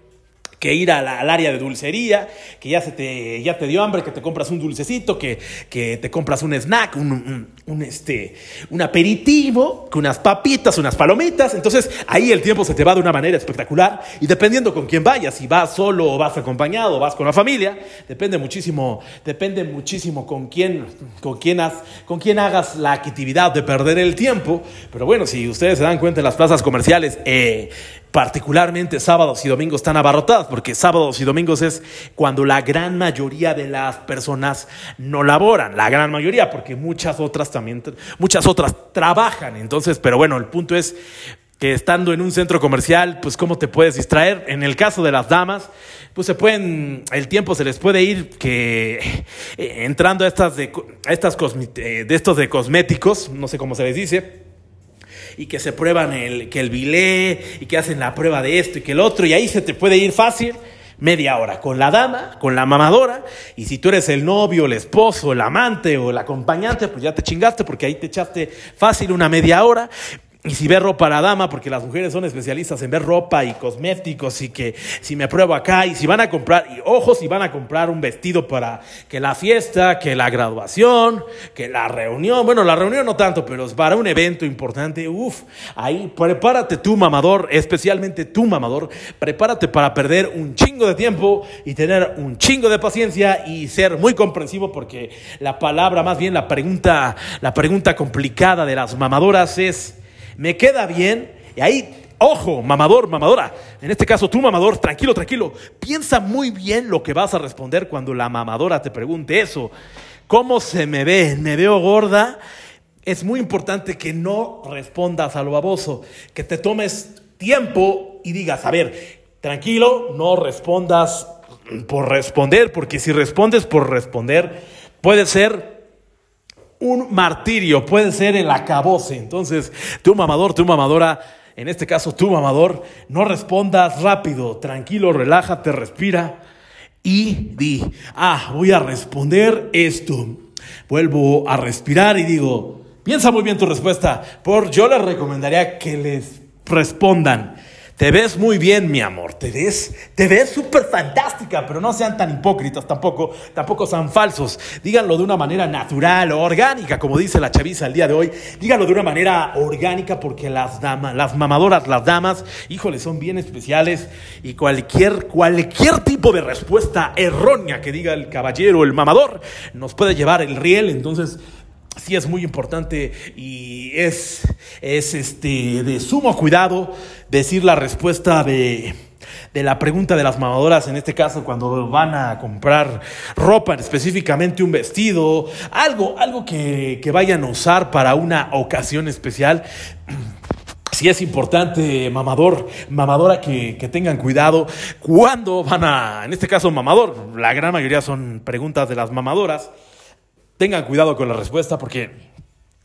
que ir a la- al área de dulcería, que ya, se te, ya te dio hambre, que te compras un dulcecito, que, que te compras un snack, un, un- un, este, un aperitivo, que unas papitas, unas palomitas. Entonces ahí el tiempo se te va de una manera espectacular y dependiendo con quién vayas, si vas solo o vas acompañado o vas con la familia, depende muchísimo, depende muchísimo con quién, con quién, has- con quién hagas la actividad de perder el tiempo. Pero bueno, si ustedes se dan cuenta en las plazas comerciales, eh, particularmente sábados y domingos están abarrotadas, porque sábados y domingos es cuando la gran mayoría de las personas no laboran, la gran mayoría, porque muchas otras también, muchas otras trabajan. Entonces, pero bueno, el punto es que estando en un centro comercial, pues cómo te puedes distraer. En el caso de las damas, pues se pueden, el tiempo se les puede ir que eh, entrando a estas eh, de estos de cosméticos, no sé cómo se les dice y que se prueban el, que el bilé y que hacen la prueba de esto y que el otro y ahí se te puede ir fácil media hora con la dama, con la mamadora y si tú eres el novio, el esposo, el amante o el acompañante, pues ya te chingaste porque ahí te echaste fácil una media hora. Y si ves ropa a dama, porque las mujeres son especialistas en ver ropa y cosméticos y que si me pruebo acá y si van a comprar, y ojo, si van a comprar un vestido para que la fiesta, que la graduación, que la reunión, bueno, la reunión no tanto, pero es para un evento importante, uff, ahí prepárate tú, mamador, especialmente tú, mamador, prepárate para perder un chingo de tiempo y tener un chingo de paciencia y ser muy comprensivo porque la palabra, más bien la pregunta, la pregunta complicada de las mamadoras es... ¿Me queda bien? Y ahí, ojo, mamador, mamadora. En este caso, tú, mamador, tranquilo, tranquilo. Piensa muy bien lo que vas a responder cuando la mamadora te pregunte eso. ¿Cómo se me ve? ¿Me veo gorda? Es muy importante que no respondas a lo baboso, que te tomes tiempo y digas, a ver, tranquilo, no respondas por responder, porque si respondes por responder, puede ser un martirio, puede ser el acabose. Entonces, tú mamador, tú mamadora, en este caso tú mamador, no respondas rápido, tranquilo, relájate, respira y di, ah, voy a responder esto. Vuelvo a respirar y digo, piensa muy bien tu respuesta, por yo les recomendaría que les respondan. Te ves muy bien, mi amor. Te ves, te ves súper fantástica, pero no sean tan hipócritas tampoco, tampoco sean falsos. Díganlo de una manera natural, orgánica, como dice la chaviza el día de hoy. Díganlo de una manera orgánica porque las damas, las mamadoras, las damas, híjole, son bien especiales y cualquier, cualquier tipo de respuesta errónea que diga el caballero, el mamador, nos puede llevar el riel. Entonces, sí es muy importante y es, es este, de sumo cuidado decir la respuesta de, de la pregunta de las mamadoras, en este caso cuando van a comprar ropa, específicamente un vestido, algo, algo que, que vayan a usar para una ocasión especial. Sí es importante, mamador, mamadora, que, que tengan cuidado cuando van a, en este caso mamador, la gran mayoría son preguntas de las mamadoras, tengan cuidado con la respuesta porque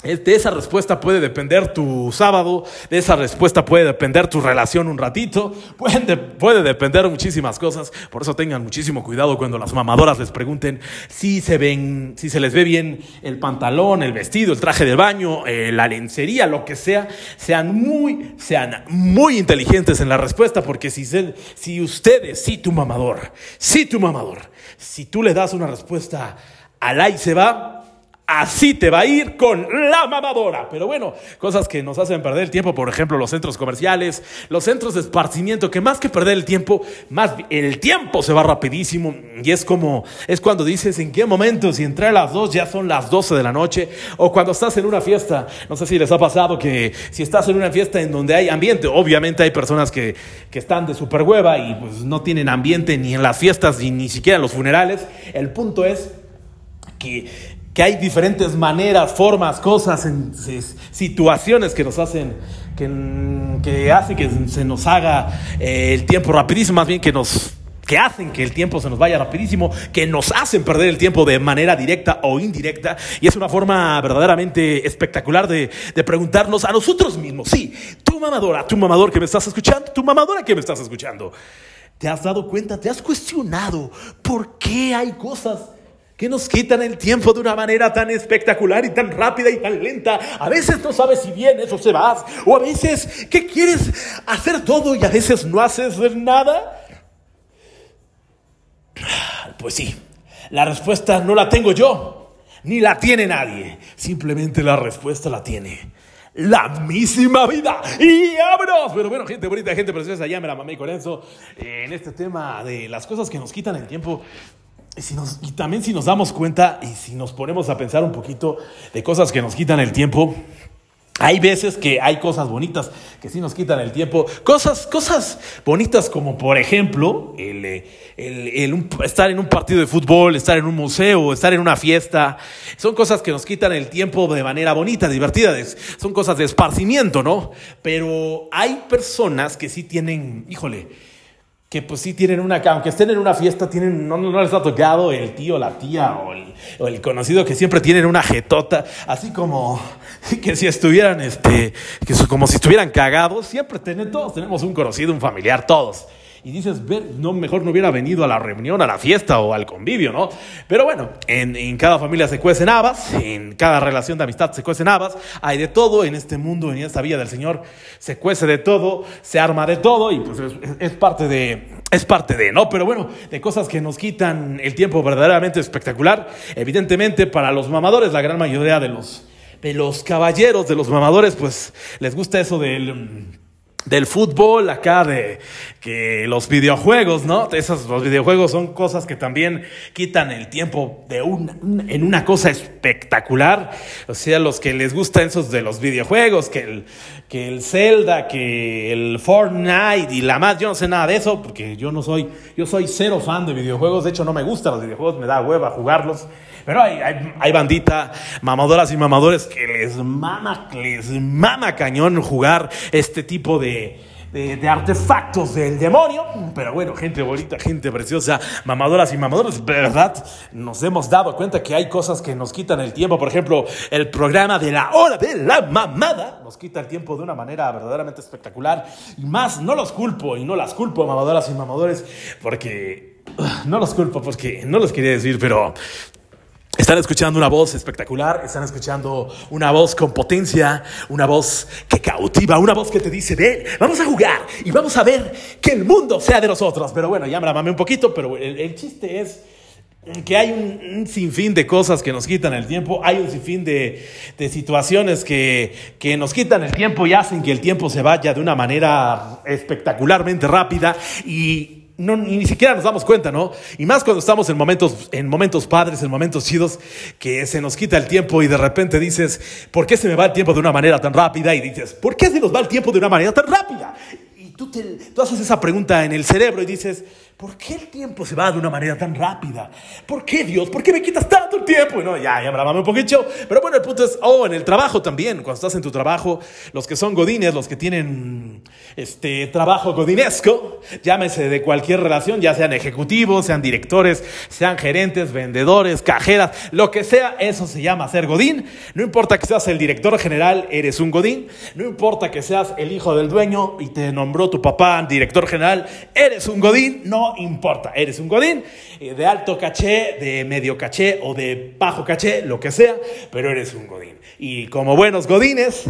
de esa respuesta puede depender tu sábado, de esa respuesta puede depender tu relación un ratito, pueden de- puede depender muchísimas cosas. Por eso tengan muchísimo cuidado cuando las mamadoras les pregunten si se ven, si se les ve bien el pantalón, el vestido, el traje de baño, eh, la lencería, lo que sea. Sean muy, sean muy inteligentes en la respuesta, porque si, se- si ustedes, si tu mamador, si tu mamador, si tú le das una respuesta al ahí se va, Así te va a ir con la mamadora. Pero bueno, cosas que nos hacen perder el tiempo, por ejemplo, los centros comerciales, los centros de esparcimiento, que más que perder el tiempo, más el tiempo se va rapidísimo. Y es como, es cuando dices en qué momento, si entré a las 2 ya son las 12 de la noche, o cuando estás en una fiesta, no sé si les ha pasado que si estás en una fiesta en donde hay ambiente, obviamente hay personas que, que están de super hueva y pues no tienen ambiente ni en las fiestas ni, ni siquiera en los funerales. El punto es que, hay diferentes maneras, formas, cosas, situaciones que nos hacen, que, hacen que se nos haga eh, el tiempo rapidísimo, más bien que nos que hacen que el tiempo se nos vaya rapidísimo, que nos hacen perder el tiempo de manera directa o indirecta, y es una forma verdaderamente espectacular de, de preguntarnos a nosotros mismos, sí, tu mamadora, tu mamador que me estás escuchando, tu mamadora que me estás escuchando, ¿te has dado cuenta, te has cuestionado por qué hay cosas que nos quitan el tiempo de una manera tan espectacular y tan rápida y tan lenta. A veces no sabes si vienes o se vas, o a veces que quieres hacer todo y a veces no haces nada. Pues sí, la respuesta no la tengo yo, ni la tiene nadie. Simplemente la respuesta la tiene la misma vida. Y vámonos. Pero bueno, gente bonita, gente preciosa, ya me la mamé con eso. En este tema de las cosas que nos quitan el tiempo. Y, también si nos damos cuenta y si nos ponemos a pensar un poquito de cosas que nos quitan el tiempo, hay veces que hay cosas bonitas que sí nos quitan el tiempo. Cosas, cosas bonitas como por ejemplo el, eh, el- estar en un partido de fútbol, estar en un museo, estar en una fiesta. Son cosas que nos quitan el tiempo de manera bonita, divertida. Son cosas de esparcimiento, ¿no? Pero hay personas que sí tienen, híjole, que pues sí tienen una, aunque estén en una fiesta, tienen, no, no les ha tocado el tío, la tía o el, conocido que siempre tienen una jetota, así como que si estuvieran, este, que como si estuvieran cagados, siempre tienen, todos tenemos un conocido, un familiar, todos. Y dices, no, mejor no hubiera venido a la reunión, a la fiesta o al convivio, ¿no? Pero bueno, en, en cada familia se cuecen habas, en cada relación de amistad se cuecen habas, hay de todo en este mundo, en esta vida del Señor, se cuece de todo, se arma de todo y pues es, parte de, es parte de, ¿no? Pero bueno, de cosas que nos quitan el tiempo verdaderamente espectacular. Evidentemente, para los mamadores, la gran mayoría de los, de los caballeros, de los mamadores, pues les gusta eso del del fútbol acá de que los videojuegos, ¿no? Esos los videojuegos son cosas que también quitan el tiempo de un, en una cosa espectacular. O sea, los que les gustan esos de los videojuegos, que el que el Zelda, que el Fortnite y la más, yo no sé nada de eso porque yo no soy yo soy cero fan de videojuegos, de hecho no me gustan los videojuegos, me da hueva jugarlos. Pero hay, hay, hay bandita, mamadoras y mamadores que les mama, les mama cañón jugar este tipo de, de, de artefactos del demonio. Pero bueno, gente bonita, gente preciosa, mamadoras y mamadores, ¿verdad? Nos hemos dado cuenta que hay cosas que nos quitan el tiempo. Por ejemplo, el programa de la hora de la mamada nos quita el tiempo de una manera verdaderamente espectacular. Y más, no los culpo y no las culpo, mamadoras y mamadores, porque... No los culpo porque no los quería decir, pero están escuchando una voz espectacular, están escuchando una voz con potencia, una voz que cautiva, una voz que te dice, ven, vamos a jugar y vamos a ver que el mundo sea de nosotros. Pero bueno, ya me la mamé un poquito, pero el, chiste es que hay un, un sinfín de cosas que nos quitan el tiempo, hay un sinfín de, de situaciones que, que nos quitan el tiempo y hacen que el tiempo se vaya de una manera espectacularmente rápida y no, ni siquiera nos damos cuenta, ¿no? Y más cuando estamos en momentos, en momentos padres, en momentos chidos, que se nos quita el tiempo y de repente dices, ¿por qué se me va el tiempo de una manera tan rápida? Y dices, ¿por qué se nos va el tiempo de una manera tan rápida? Y tú, te, tú haces esa pregunta en el cerebro y dices, ¿por qué el tiempo se va de una manera tan rápida? ¿Por qué Dios? ¿Por qué me quitas tanto el tiempo? Y no, ya, ya bravame un poquito. Pero bueno, el punto es, oh, en el trabajo también, cuando estás en tu trabajo, los que son godines, los que tienen este trabajo godinesco, llámese de cualquier relación, ya sean ejecutivos, sean directores, sean gerentes, vendedores, cajeras, lo que sea, eso se llama ser godín. No importa que seas el director general, eres un godín. No importa que seas el hijo del dueño y te nombró tu papá director general, eres un godín. No importa, eres un godín eh, de alto caché, de medio caché o de bajo caché, lo que sea, pero eres un godín. Y como buenos godines,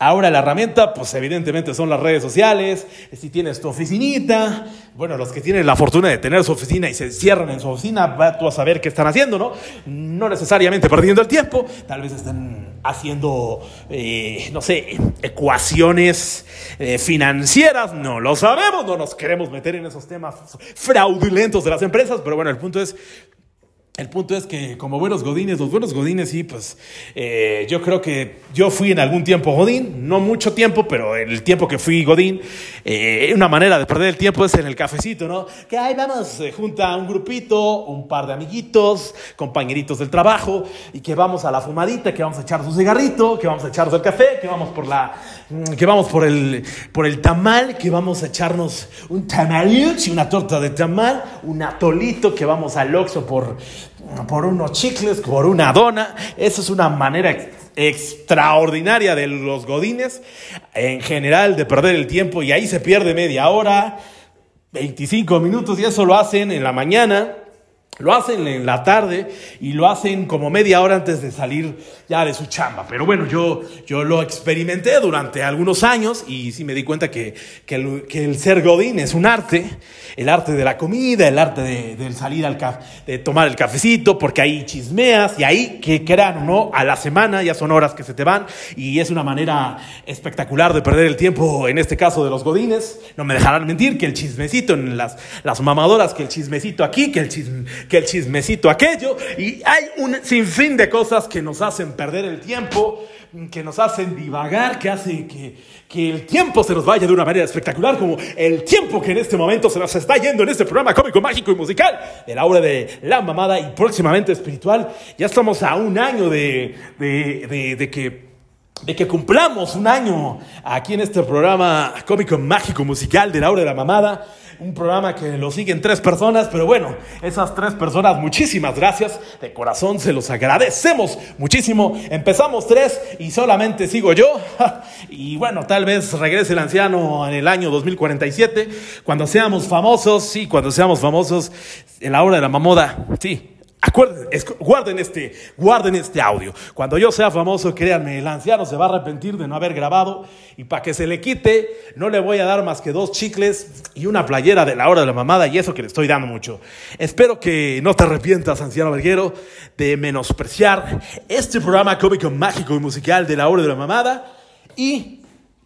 Ahora la herramienta, pues evidentemente son las redes sociales. Si tienes tu oficinita, bueno, los que tienen la fortuna de tener su oficina y se encierran en su oficina, va tú a saber qué están haciendo, ¿no? No necesariamente perdiendo el tiempo, tal vez están haciendo, eh, no sé, ecuaciones eh, financieras, no lo sabemos, no nos queremos meter en esos temas fraudulentos de las empresas, pero bueno, el punto es el punto es que como buenos godines, los buenos godines sí, pues eh, yo creo que yo fui en algún tiempo godín, no mucho tiempo, pero en el tiempo que fui godín, eh, una manera de perder el tiempo es en el cafecito, ¿no? Que ahí vamos, se junta un grupito, un par de amiguitos, compañeritos del trabajo, y que vamos a la fumadita, que vamos a echar un cigarrito, que vamos a echarnos el café, que vamos por la, mm, que vamos por el, por el tamal, que vamos a echarnos un tamaluchi, una torta de tamal, un atolito, que vamos al Oxxo por por unos chicles, por una dona. Eso es una manera ex- extraordinaria de los godines en general de perder el tiempo y ahí se pierde media hora, 25 minutos y eso lo hacen en la mañana. Lo hacen en la tarde y lo hacen como media hora antes de salir ya de su chamba. Pero bueno, yo, yo lo experimenté durante algunos años y sí me di cuenta que, que, el, ser godín es un arte. El arte de la comida, el arte de, salir al de tomar el cafecito, porque ahí chismeas y ahí, que crean o no, a la semana ya son horas que se te van y es una manera espectacular de perder el tiempo, en este caso de los godines. No me dejarán mentir que el chismecito en las, las mamadoras, que el chismecito aquí, que el, chisme, que el chismecito aquello. Y hay un sinfín de cosas que nos hacen perder el tiempo, que nos hacen divagar, que hacen que, que el tiempo se nos vaya de una manera espectacular, como el tiempo que en este momento se nos está yendo en este programa cómico, mágico y musical de la hora de la mamada y próximamente espiritual. Ya estamos a un año de, de, de que de que cumplamos un año aquí en este programa cómico, mágico, musical de la hora de la mamada. Un programa que lo siguen tres personas, pero bueno, esas tres personas, muchísimas gracias. De corazón se los agradecemos muchísimo. Empezamos tres y solamente sigo yo. Y bueno, tal vez regrese el anciano en el año 2047. Cuando seamos famosos, sí, cuando seamos famosos, en la hora de la mamoda, sí, Acuerden, guarden este, guarden este audio. Cuando yo sea famoso, créanme, el anciano se va a arrepentir de no haber grabado y para que se le quite, no le voy a dar más que dos chicles y una playera de la hora de la mamada y eso que le estoy dando mucho. Espero que no te arrepientas, anciano verguero, de menospreciar este programa cómico, mágico y musical de la hora de la mamada y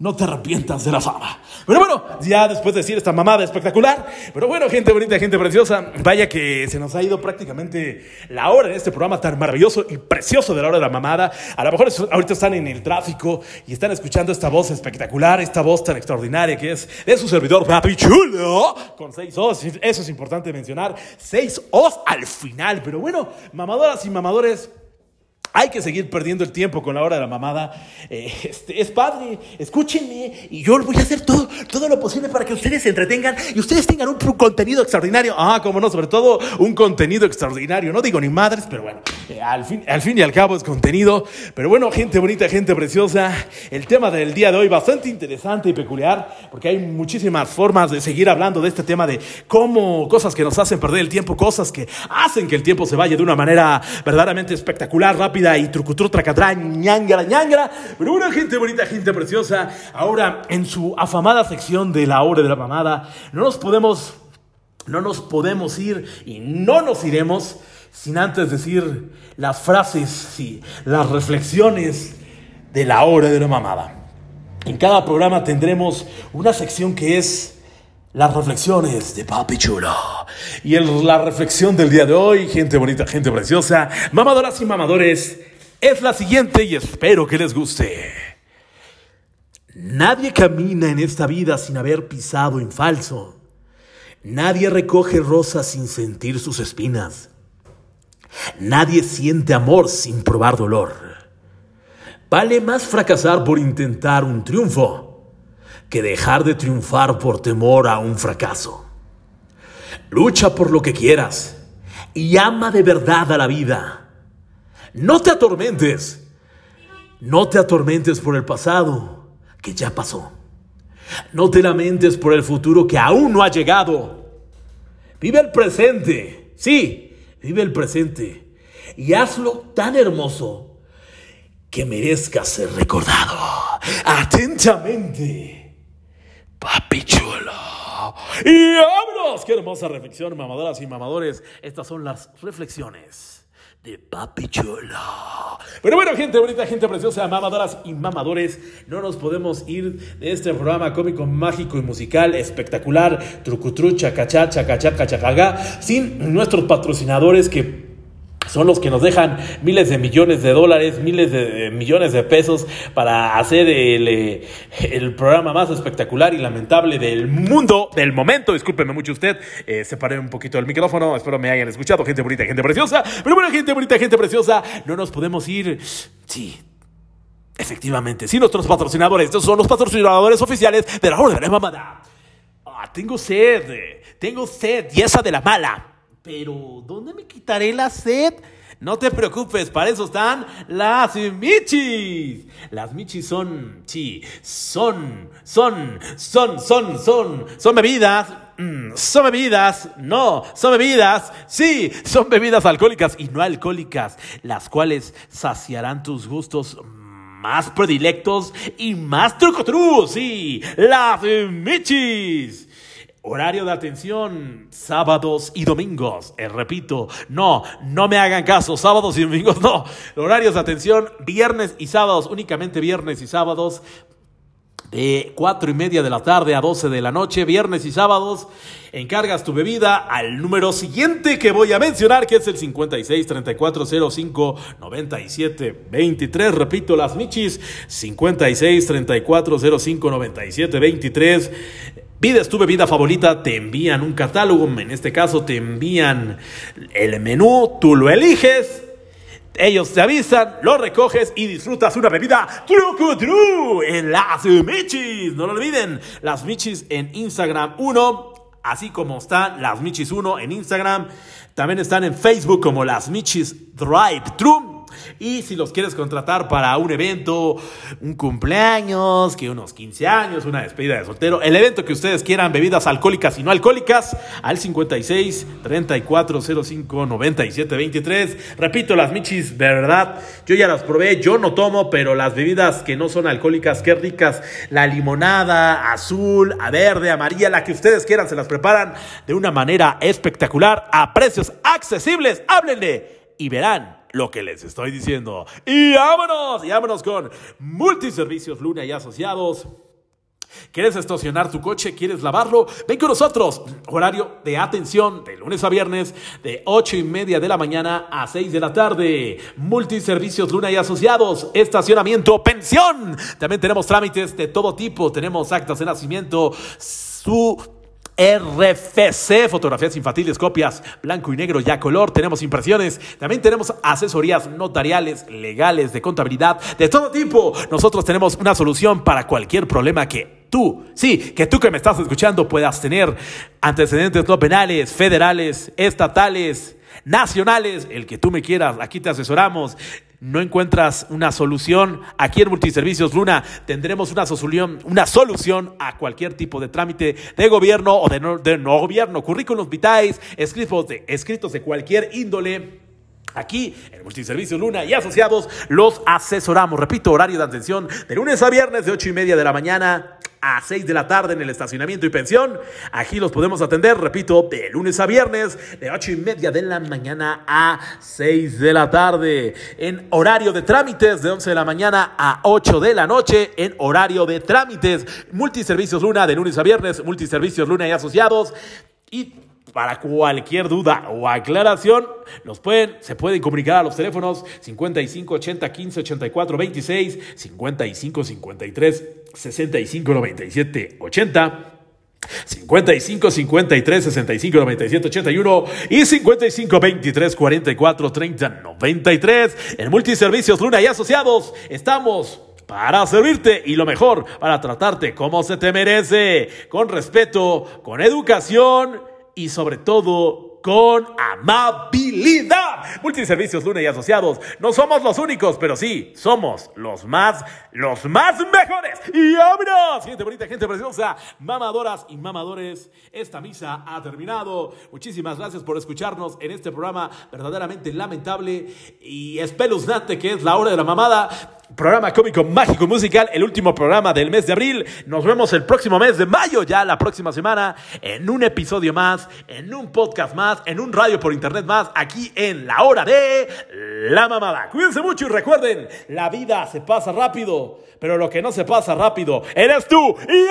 no te arrepientas de la fama. Pero bueno, ya después de decir esta mamada espectacular, pero bueno, gente bonita, gente preciosa, vaya que se nos ha ido prácticamente la hora en este programa tan maravilloso y precioso de la hora de la mamada. A lo mejor ahorita están en el tráfico y están escuchando esta voz espectacular, esta voz tan extraordinaria que es de su servidor Papi Chulo, con seis O's, eso es importante mencionar, seis O's al final. Pero bueno, mamadoras y mamadores. Hay que seguir perdiendo el tiempo con la hora de la mamada. Eh, este, es padre, escúchenme y yo voy a hacer todo, todo lo posible para que ustedes se entretengan y ustedes tengan un contenido extraordinario. Ah, como no, sobre todo un contenido extraordinario. No digo ni madres, pero bueno, eh, al, fin, al fin y al cabo es contenido. Pero bueno, gente bonita, gente preciosa, el tema del día de hoy bastante interesante y peculiar porque hay muchísimas formas de seguir hablando de este tema de cómo cosas que nos hacen perder el tiempo, cosas que hacen que el tiempo se vaya de una manera verdaderamente espectacular, rápida y trucutru, tracatrá, ñangara, ñangara. Pero bueno, gente bonita, gente preciosa, ahora en su afamada sección de la hora de la mamada, no nos podemos, no nos podemos ir y no nos iremos sin antes decir las frases, sí, las reflexiones de la hora de la mamada. En cada programa tendremos una sección que es las reflexiones de Papi Chulo. Y la reflexión del día de hoy, gente bonita, gente preciosa, mamadoras y mamadores, es la siguiente y espero que les guste. Nadie camina en esta vida sin haber pisado en falso. Nadie recoge rosas sin sentir sus espinas. Nadie siente amor sin probar dolor. Vale más fracasar por intentar un triunfo que dejar de triunfar por temor a un fracaso. Lucha por lo que quieras y ama de verdad a la vida. No te atormentes. No te atormentes por el pasado que ya pasó. No te lamentes por el futuro que aún no ha llegado. Vive el presente. Sí, vive el presente. Y hazlo tan hermoso que merezca ser recordado. Atentamente, Papi Chulo. Y vámonos. Qué hermosa reflexión, mamadoras y mamadores. Estas son las reflexiones de Papi Chulo. Pero bueno, gente bonita, gente preciosa, mamadoras y mamadores, no nos podemos ir de este programa cómico, mágico y musical espectacular, trucutru, chacachá, chacachá, chacagaga, sin nuestros patrocinadores que son los que nos dejan miles de millones de dólares, miles de, millones de pesos para hacer el, eh, el programa más espectacular y lamentable del mundo, del momento. Discúlpeme mucho usted, eh, separé un poquito el micrófono, espero me hayan escuchado, gente bonita, gente preciosa. Pero bueno, gente bonita, gente preciosa, no nos podemos ir. Sí, Efectivamente, sí, nuestros patrocinadores, estos son los patrocinadores oficiales de la hora de la mamada. Ah, tengo sed, tengo sed y de la mala. Pero, ¿dónde me quitaré la sed? No te preocupes, para eso están las michis. Las michis son, sí, son, son, son, son, son, son bebidas. mm, son bebidas, no, son bebidas, sí, son bebidas alcohólicas y no alcohólicas, las cuales saciarán tus gustos más predilectos y más trucotrus, sí, las michis. Horario de atención, sábados y domingos. Eh, repito, no, no me hagan caso, sábados y domingos no. Horarios de atención, viernes y sábados, únicamente viernes y sábados. De 4 y media de la tarde a 12 de la noche, viernes y sábados, encargas tu bebida al número siguiente que voy a mencionar, que es el 56 34 05 97 23. Repito, las michis, 56 34 05 97 23. Pides tu bebida favorita, te envían un catálogo, en este caso te envían el menú, tú lo eliges. Ellos te avisan, lo recoges y disfrutas una bebida Truco Tru en las Michis. No lo olviden, las Michis en Instagram 1, así como están las Michis 1 en Instagram. También están en Facebook como las Michis Drive True. Y si los quieres contratar para un evento, un cumpleaños, que unos 15 años, una despedida de soltero, el evento que ustedes quieran, bebidas alcohólicas y no alcohólicas, al 56 3405 97 23. Repito, las michis, verdad, yo ya las probé, yo no tomo, pero las bebidas que no son alcohólicas, qué ricas, la limonada, azul, a verde, amarilla, la que ustedes quieran, se las preparan de una manera espectacular, a precios accesibles. Háblenle y verán lo que les estoy diciendo. Y vámonos, y vámonos con Multiservicios Luna y Asociados. ¿Quieres estacionar tu coche? ¿Quieres lavarlo? Ven con nosotros. Horario de atención de lunes a viernes de 8 y media de la mañana a 6 de la tarde. Multiservicios Luna y Asociados. Estacionamiento, pensión. También tenemos trámites de todo tipo. Tenemos actas de nacimiento, su RFC, fotografías infantiles, copias blanco y negro y a color. Tenemos impresiones. También tenemos asesorías notariales, legales, de contabilidad, de todo tipo. Nosotros tenemos una solución para cualquier problema que tú, sí, que tú que me estás escuchando puedas tener antecedentes no penales, federales, estatales, nacionales, el que tú me quieras. Aquí te asesoramos no encuentras una solución, aquí en Multiservicios Luna tendremos una solución, una solución a cualquier tipo de trámite de gobierno o de no, de no gobierno, currículums vitae, escritos de, escritos de cualquier índole. Aquí en Multiservicios Luna y Asociados los asesoramos. Repito, horario de atención de lunes a viernes de 8 y media de la mañana a 6 de la tarde en el estacionamiento y pensión. Aquí los podemos atender, repito, de lunes a viernes, de 8 y media de la mañana a 6 de la tarde. En horario de trámites, de 11 de la mañana a 8 de la noche, en horario de trámites. Multiservicios Luna, de lunes a viernes, Multiservicios Luna y asociados. Y para cualquier duda o aclaración, nos pueden, se pueden comunicar a los teléfonos 55 80 15 84 26, 55 53 65 97 80. 55 53 65 97 81 y 55 23 44 30 93 en Multiservicios Luna y Asociados estamos para servirte y lo mejor para tratarte como se te merece con respeto con educación y sobre todo con amabilidad. Multiservicios Luna y Asociados. No somos los únicos, pero sí, somos los más, los más mejores. Y vámonos, gente bonita, gente preciosa, mamadoras y mamadores. Esta misa ha terminado. Muchísimas gracias por escucharnos en este programa verdaderamente lamentable y espeluznante que es la hora de la mamada. Programa cómico mágico musical, el último programa del mes de abril. Nos vemos el próximo mes de mayo, ya la próxima semana, en un episodio más, en un podcast más, en un radio por internet más, aquí en la hora de la mamada. Cuídense mucho y recuerden, la vida se pasa rápido, pero lo que no se pasa rápido eres tú. Y